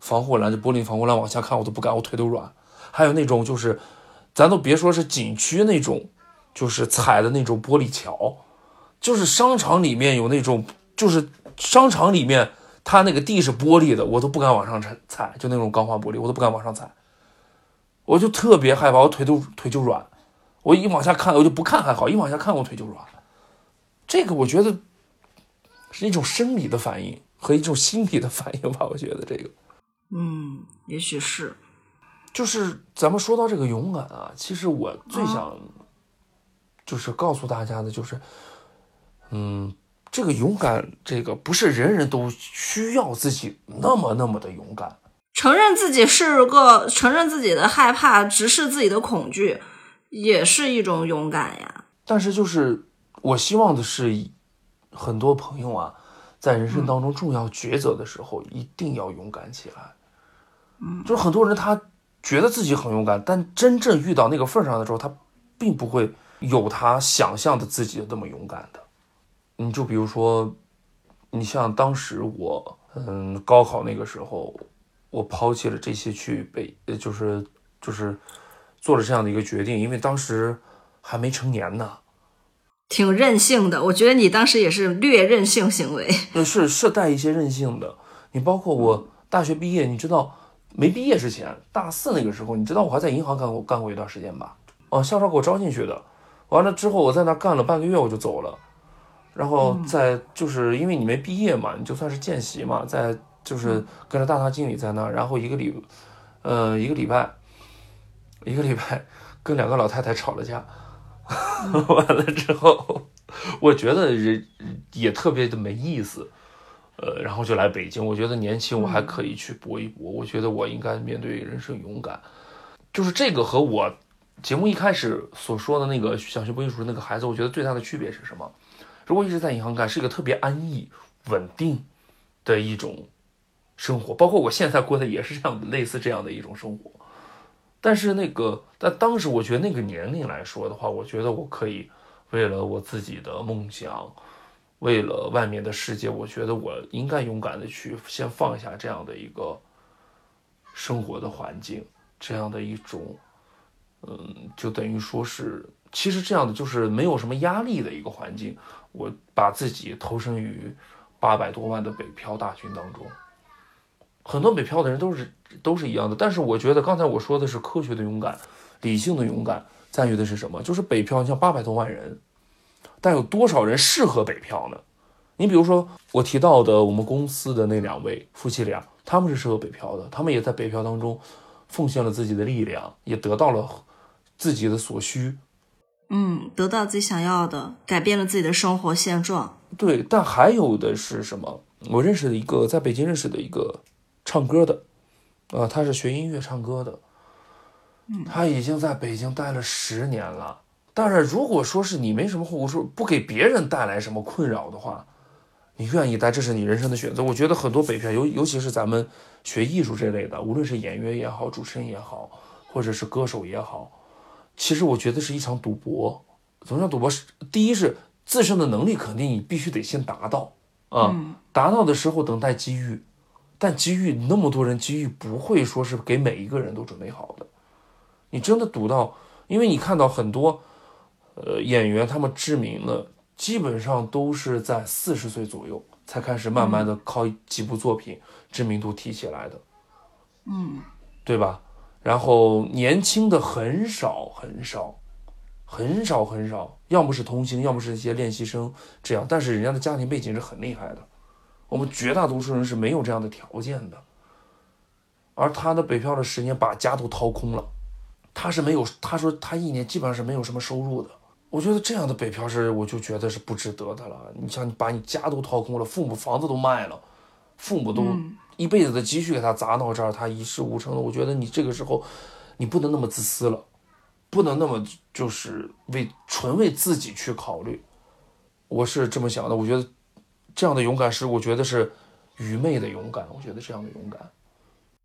防护栏，就玻璃防护栏往下看，我都不敢，我腿都软。还有那种就是，咱都别说是景区那种，就是踩的那种玻璃桥，就是商场里面有那种。就是商场里面，它那个地是玻璃的，我都不敢往上踩，踩就那种钢化玻璃，我都不敢往上踩，我就特别害怕，我腿都腿就软，我一往下看，我就不看还好，一往下看我腿就软。这个我觉得是一种生理的反应和一种心理的反应吧，我觉得这个，嗯，也许是，就是咱们说到这个勇敢啊，其实我最想就是告诉大家的，就是，嗯，这个勇敢，这个不是人人都需要自己那么那么的勇敢。承认自己是个，承认自己的害怕，直视自己的恐惧，也是一种勇敢呀。但是，就是我希望的是，很多朋友啊，在人生当中重要抉择的时候，一定要勇敢起来。嗯，就是很多人他觉得自己很勇敢，但真正遇到那个份上的时候，他并不会有他想象的自己那么勇敢的。你就比如说，你像当时我，嗯，高考那个时候。我抛弃了这些去北，呃，就是就是做了这样的一个决定，因为当时还没成年呢，挺任性的。我觉得你当时也是略任性行为，是是带一些任性的。你包括我大学毕业，你知道没毕业之前，大四那个时候，你知道我还在银行干过干过一段时间吧？哦，校招给我招进去的，完了之后我在那干了半个月我就走了，然后在就是因为你没毕业嘛，你就算是见习嘛，在。就是跟着大堂经理在那儿，然后一个礼，呃，一个礼拜，一个礼拜跟两个老太太吵了架，[laughs] 完了之后，我觉得人也特别的没意思，呃，然后就来北京。我觉得年轻我还可以去搏一搏，我觉得我应该面对人生勇敢。就是这个和我节目一开始所说的那个小学不读书那个孩子，我觉得最大的区别是什么？如果一直在银行干，是一个特别安逸、稳定的一种。生活包括我现在过的也是这样，类似这样的一种生活，但是那个但当时，我觉得那个年龄来说的话，我觉得我可以为了我自己的梦想，为了外面的世界，我觉得我应该勇敢的去先放下这样的一个生活的环境，这样的一种，嗯，就等于说是，其实这样的就是没有什么压力的一个环境，我把自己投身于八百多万的北漂大军当中。很多北漂的人都是都是一样的，但是我觉得刚才我说的是科学的勇敢，理性的勇敢，在于的是什么？就是北漂，你像八百多万人，但有多少人适合北漂呢？你比如说我提到的我们公司的那两位夫妻俩，他们是适合北漂的，他们也在北漂当中奉献了自己的力量，也得到了自己的所需，嗯，得到自己想要的，改变了自己的生活现状。对，但还有的是什么？我认识的一个在北京认识的一个。唱歌的，啊，他是学音乐唱歌的，他已经在北京待了十年了。当然，如果说是你没什么后说不给别人带来什么困扰的话，你愿意待，这是你人生的选择。我觉得很多北漂，尤尤其是咱们学艺术这类的，无论是演员也好，主持人也好，或者是歌手也好，其实我觉得是一场赌博。怎么叫赌博？是第一是自身的能力肯定你必须得先达到啊，达到的时候等待机遇。但机遇那么多人，机遇不会说是给每一个人都准备好的。你真的赌到，因为你看到很多，呃，演员他们知名的，基本上都是在四十岁左右才开始慢慢的靠几部作品知名度提起来的，嗯，对吧？然后年轻的很少很少，很少很少，要么是童星，要么是一些练习生这样，但是人家的家庭背景是很厉害的。我们绝大多数人是没有这样的条件的，而他的北漂的十年把家都掏空了，他是没有，他说他一年基本上是没有什么收入的。我觉得这样的北漂是，我就觉得是不值得的了。你像你把你家都掏空了，父母房子都卖了，父母都一辈子的积蓄给他砸到这儿，他一事无成的。我觉得你这个时候，你不能那么自私了，不能那么就是为纯为自己去考虑。我是这么想的，我觉得。这样的勇敢是，我觉得是愚昧的勇敢。我觉得这样的勇敢，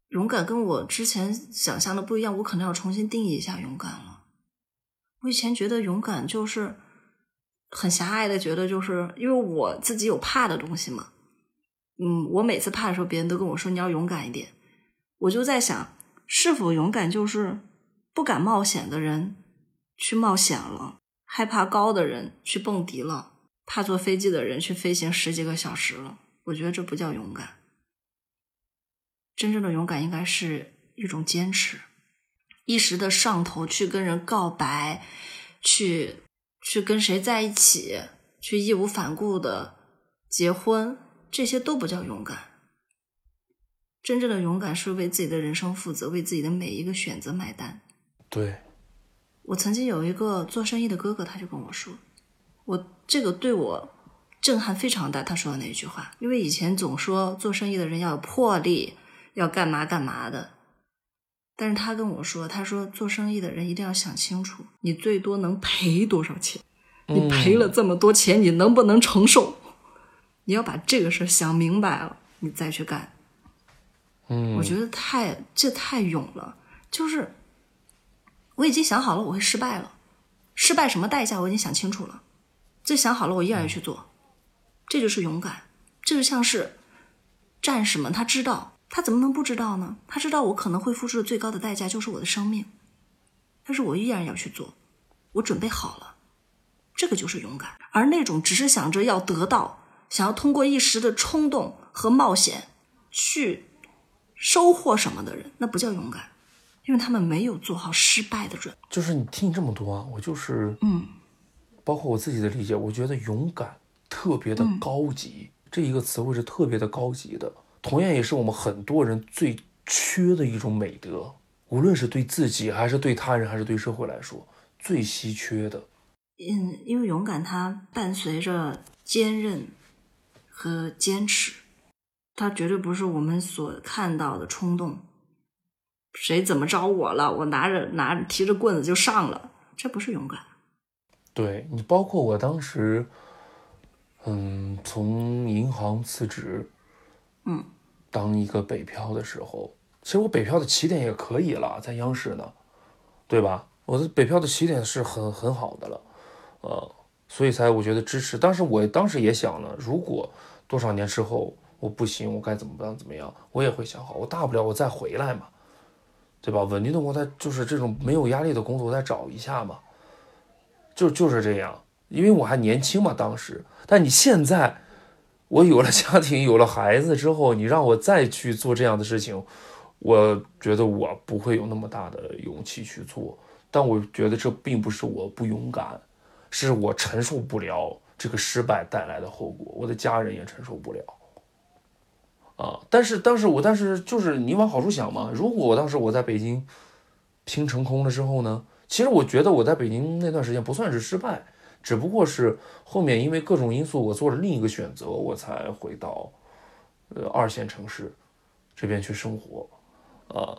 勇敢跟我之前想象的不一样。我可能要重新定义一下勇敢了。我以前觉得勇敢就是很狭隘的，觉得就是因为我自己有怕的东西嘛。嗯，我每次怕的时候，别人都跟我说你要勇敢一点。我就在想，是否勇敢就是不敢冒险的人去冒险了，害怕高的人去蹦迪了。怕坐飞机的人去飞行十几个小时了，我觉得这不叫勇敢。真正的勇敢应该是一种坚持，一时的上头去跟人告白，去去跟谁在一起，去义无反顾的结婚，这些都不叫勇敢。真正的勇敢是为自己的人生负责，为自己的每一个选择买单。对，我曾经有一个做生意的哥哥，他就跟我说，我这个对我震撼非常大。他说的那句话，因为以前总说做生意的人要有魄力，要干嘛干嘛的，但是他跟我说，他说做生意的人一定要想清楚，你最多能赔多少钱，你赔了这么多钱，你能不能承受？你要把这个事儿想明白了，你再去干。嗯，我觉得太这太勇了，就是我已经想好了我会失败了，失败什么代价我已经想清楚了，这想好了我依然要去做，这就是勇敢，这就像是战士们他知道他怎么能不知道呢？他知道我可能会付出的最高的代价就是我的生命，但是我依然要去做，我准备好了，这个就是勇敢，而那种只是想着要得到，想要通过一时的冲动和冒险去。收获什么的人，那不叫勇敢，因为他们没有做好失败的准备。就是你听这么多啊，我就是嗯，包括我自己的理解，我觉得勇敢特别的高级，这一个词汇是特别的高级的，同样也是我们很多人最缺的一种美德，无论是对自己还是对他人还是对社会来说最稀缺的。嗯，因为勇敢它伴随着坚韧和坚持。它绝对不是我们所看到的冲动。谁怎么着我了？我拿着拿着提着棍子就上了，这不是勇敢。对你，包括我当时，嗯，从银行辞职，嗯，当一个北漂的时候，其实我北漂的起点也可以了，在央视呢，对吧？我的北漂的起点是很很好的了，呃，所以才我觉得支持。当时我当时也想了，如果多少年之后。我不行，我该怎么办？怎么样？我也会想好，我大不了我再回来嘛，对吧？稳定的，我再就是这种没有压力的工作，我再找一下嘛，就就是这样。因为我还年轻嘛，当时。但你现在，我有了家庭，有了孩子之后，你让我再去做这样的事情，我觉得我不会有那么大的勇气去做。但我觉得这并不是我不勇敢，是我承受不了这个失败带来的后果，我的家人也承受不了。啊！但是当时我，但是就是你往好处想嘛。如果当时我在北京拼成功了之后呢？其实我觉得我在北京那段时间不算是失败，只不过是后面因为各种因素，我做了另一个选择，我才回到呃二线城市这边去生活啊。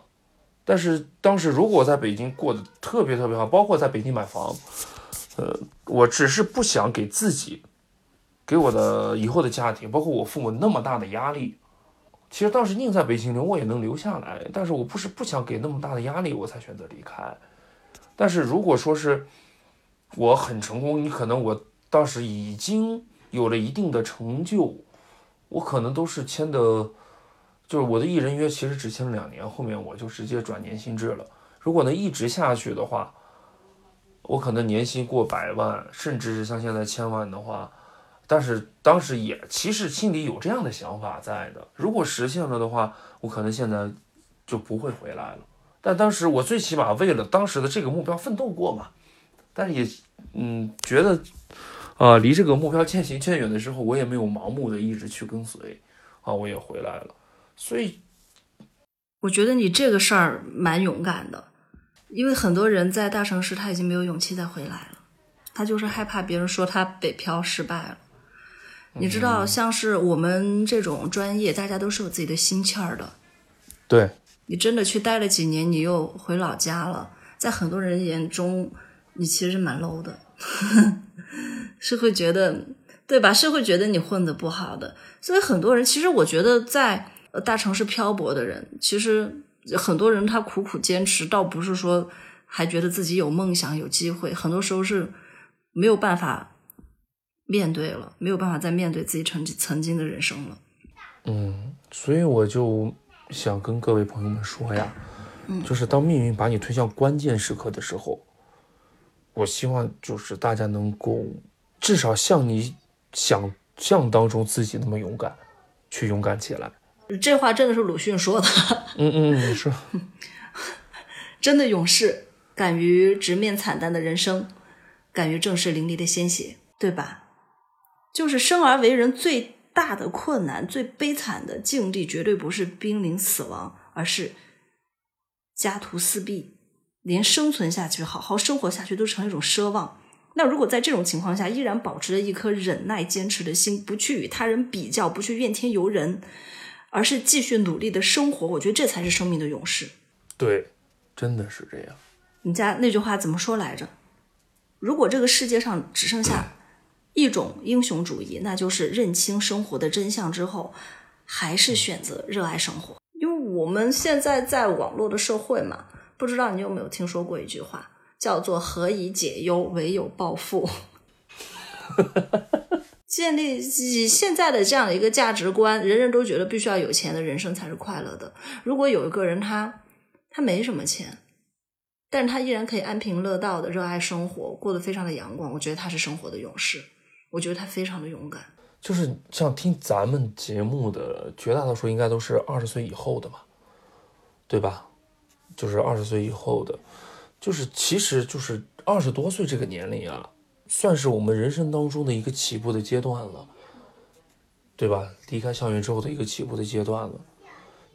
但是当时如果我在北京过得特别特别好，包括在北京买房，呃，我只是不想给自己、给我的以后的家庭，包括我父母那么大的压力。其实当时宁在北京留，我也能留下来，但是我不是不想给那么大的压力，我才选择离开。但是如果说是我很成功，你可能我当时已经有了一定的成就，我可能都是签的，就是我的艺人约其实只签了两年，后面我就直接转年薪制了。如果能一直下去的话，我可能年薪过百万，甚至是像现在千万的话。但是当时也其实心里有这样的想法在的，如果实现了的话，我可能现在就不会回来了。但当时我最起码为了当时的这个目标奋斗过嘛。但是也嗯觉得，啊离这个目标渐行渐远的时候，我也没有盲目的一直去跟随，啊我也回来了。所以我觉得你这个事儿蛮勇敢的，因为很多人在大城市他已经没有勇气再回来了，他就是害怕别人说他北漂失败了。你知道，像是我们这种专业，大家都是有自己的心气儿的。对，你真的去待了几年，你又回老家了，在很多人眼中，你其实是蛮 low 的，[laughs] 是会觉得，对吧？是会觉得你混的不好的。所以很多人，其实我觉得，在大城市漂泊的人，其实很多人他苦苦坚持，倒不是说还觉得自己有梦想、有机会，很多时候是没有办法。面对了，没有办法再面对自己曾曾经的人生了。嗯，所以我就想跟各位朋友们说呀，嗯，就是当命运把你推向关键时刻的时候，我希望就是大家能够至少像你想象当中自己那么勇敢，去勇敢起来。这话真的是鲁迅说的。嗯嗯嗯，是。[laughs] 真的勇士，敢于直面惨淡的人生，敢于正视淋漓的鲜血，对吧？就是生而为人最大的困难、最悲惨的境地，绝对不是濒临死亡，而是家徒四壁，连生存下去、好好生活下去都成了一种奢望。那如果在这种情况下，依然保持着一颗忍耐、坚持的心，不去与他人比较，不去怨天尤人，而是继续努力的生活，我觉得这才是生命的勇士。对，真的是这样。你家那句话怎么说来着？如果这个世界上只剩下一种英雄主义，那就是认清生活的真相之后，还是选择热爱生活。因为我们现在在网络的社会嘛，不知道你有没有听说过一句话，叫做“何以解忧，唯有暴富”。[laughs] 建立以现在的这样的一个价值观，人人都觉得必须要有钱的人生才是快乐的。如果有一个人他他没什么钱，但是他依然可以安贫乐道的热爱生活，过得非常的阳光。我觉得他是生活的勇士，我觉得他非常的勇敢。就是像听咱们节目的绝大多数，应该都是二十岁以后的嘛，对吧？就是二十岁以后的，就是其实就是二十多岁这个年龄啊，算是我们人生当中的一个起步的阶段了，对吧？离开校园之后的一个起步的阶段了，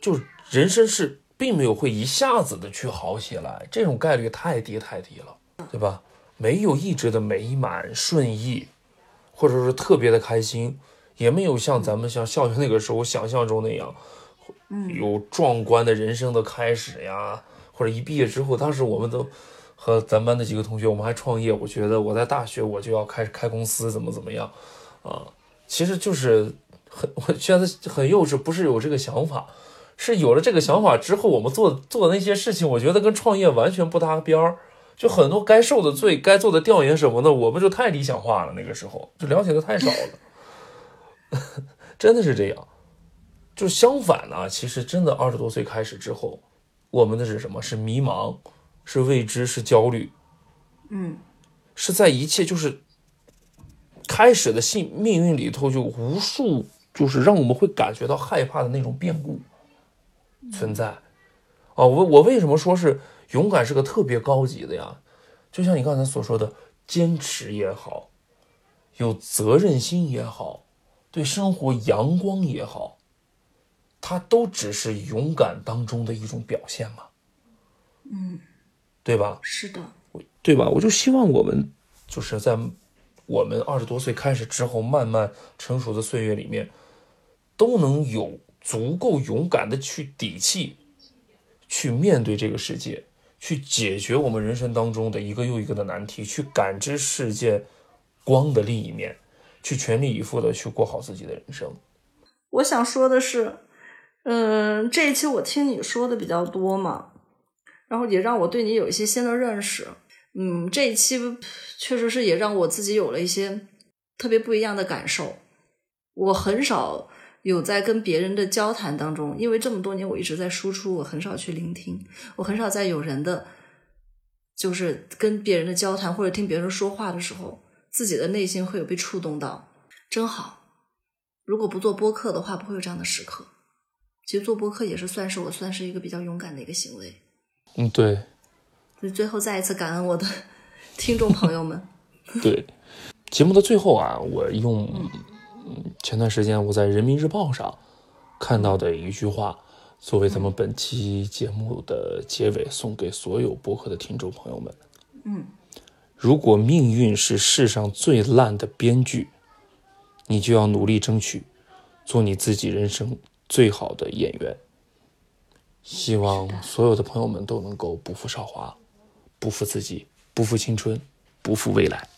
就人生是。并没有会一下子的去好起来，这种概率太低太低了，对吧？没有一直的美满顺意，或者说特别的开心，也没有像咱们像校园那个时候想象中那样，有壮观的人生的开始呀。或者一毕业之后，当时我们都和咱班的几个同学，我们还创业。我觉得我在大学我就要开开公司，怎么怎么样啊？其实就是很，[laughs] 我觉得很幼稚，不是有这个想法。是有了这个想法之后，我们做做的那些事情，我觉得跟创业完全不搭边儿。就很多该受的罪、该做的调研什么的，我们就太理想化了。那个时候就了解的太少了，[laughs] 真的是这样。就相反呢，其实真的二十多岁开始之后，我们的是什么？是迷茫，是未知，是焦虑。嗯，是在一切就是开始的命命运里头，就无数就是让我们会感觉到害怕的那种变故。存在，啊，我我为什么说是勇敢是个特别高级的呀？就像你刚才所说的，坚持也好，有责任心也好，对生活阳光也好，它都只是勇敢当中的一种表现嘛。嗯，对吧？是的，对吧？我就希望我们就是在我们二十多岁开始之后，慢慢成熟的岁月里面，都能有。足够勇敢的去底气，去面对这个世界，去解决我们人生当中的一个又一个的难题，去感知世界光的另一面，去全力以赴的去过好自己的人生。我想说的是，嗯，这一期我听你说的比较多嘛，然后也让我对你有一些新的认识。嗯，这一期确实是也让我自己有了一些特别不一样的感受。我很少。有在跟别人的交谈当中，因为这么多年我一直在输出，我很少去聆听，我很少在有人的，就是跟别人的交谈或者听别人说话的时候，自己的内心会有被触动到，真好。如果不做播客的话，不会有这样的时刻。其实做播客也是算是我算是一个比较勇敢的一个行为。嗯，对。所以最后再一次感恩我的 [laughs] 听众朋友们。[laughs] 对，节目的最后啊，我用。前段时间我在人民日报上看到的一句话，作为咱们本期节目的结尾，送给所有播客的听众朋友们。嗯，如果命运是世上最烂的编剧，你就要努力争取做你自己人生最好的演员。希望所有的朋友们都能够不负韶华，不负自己，不负青春，不负未来。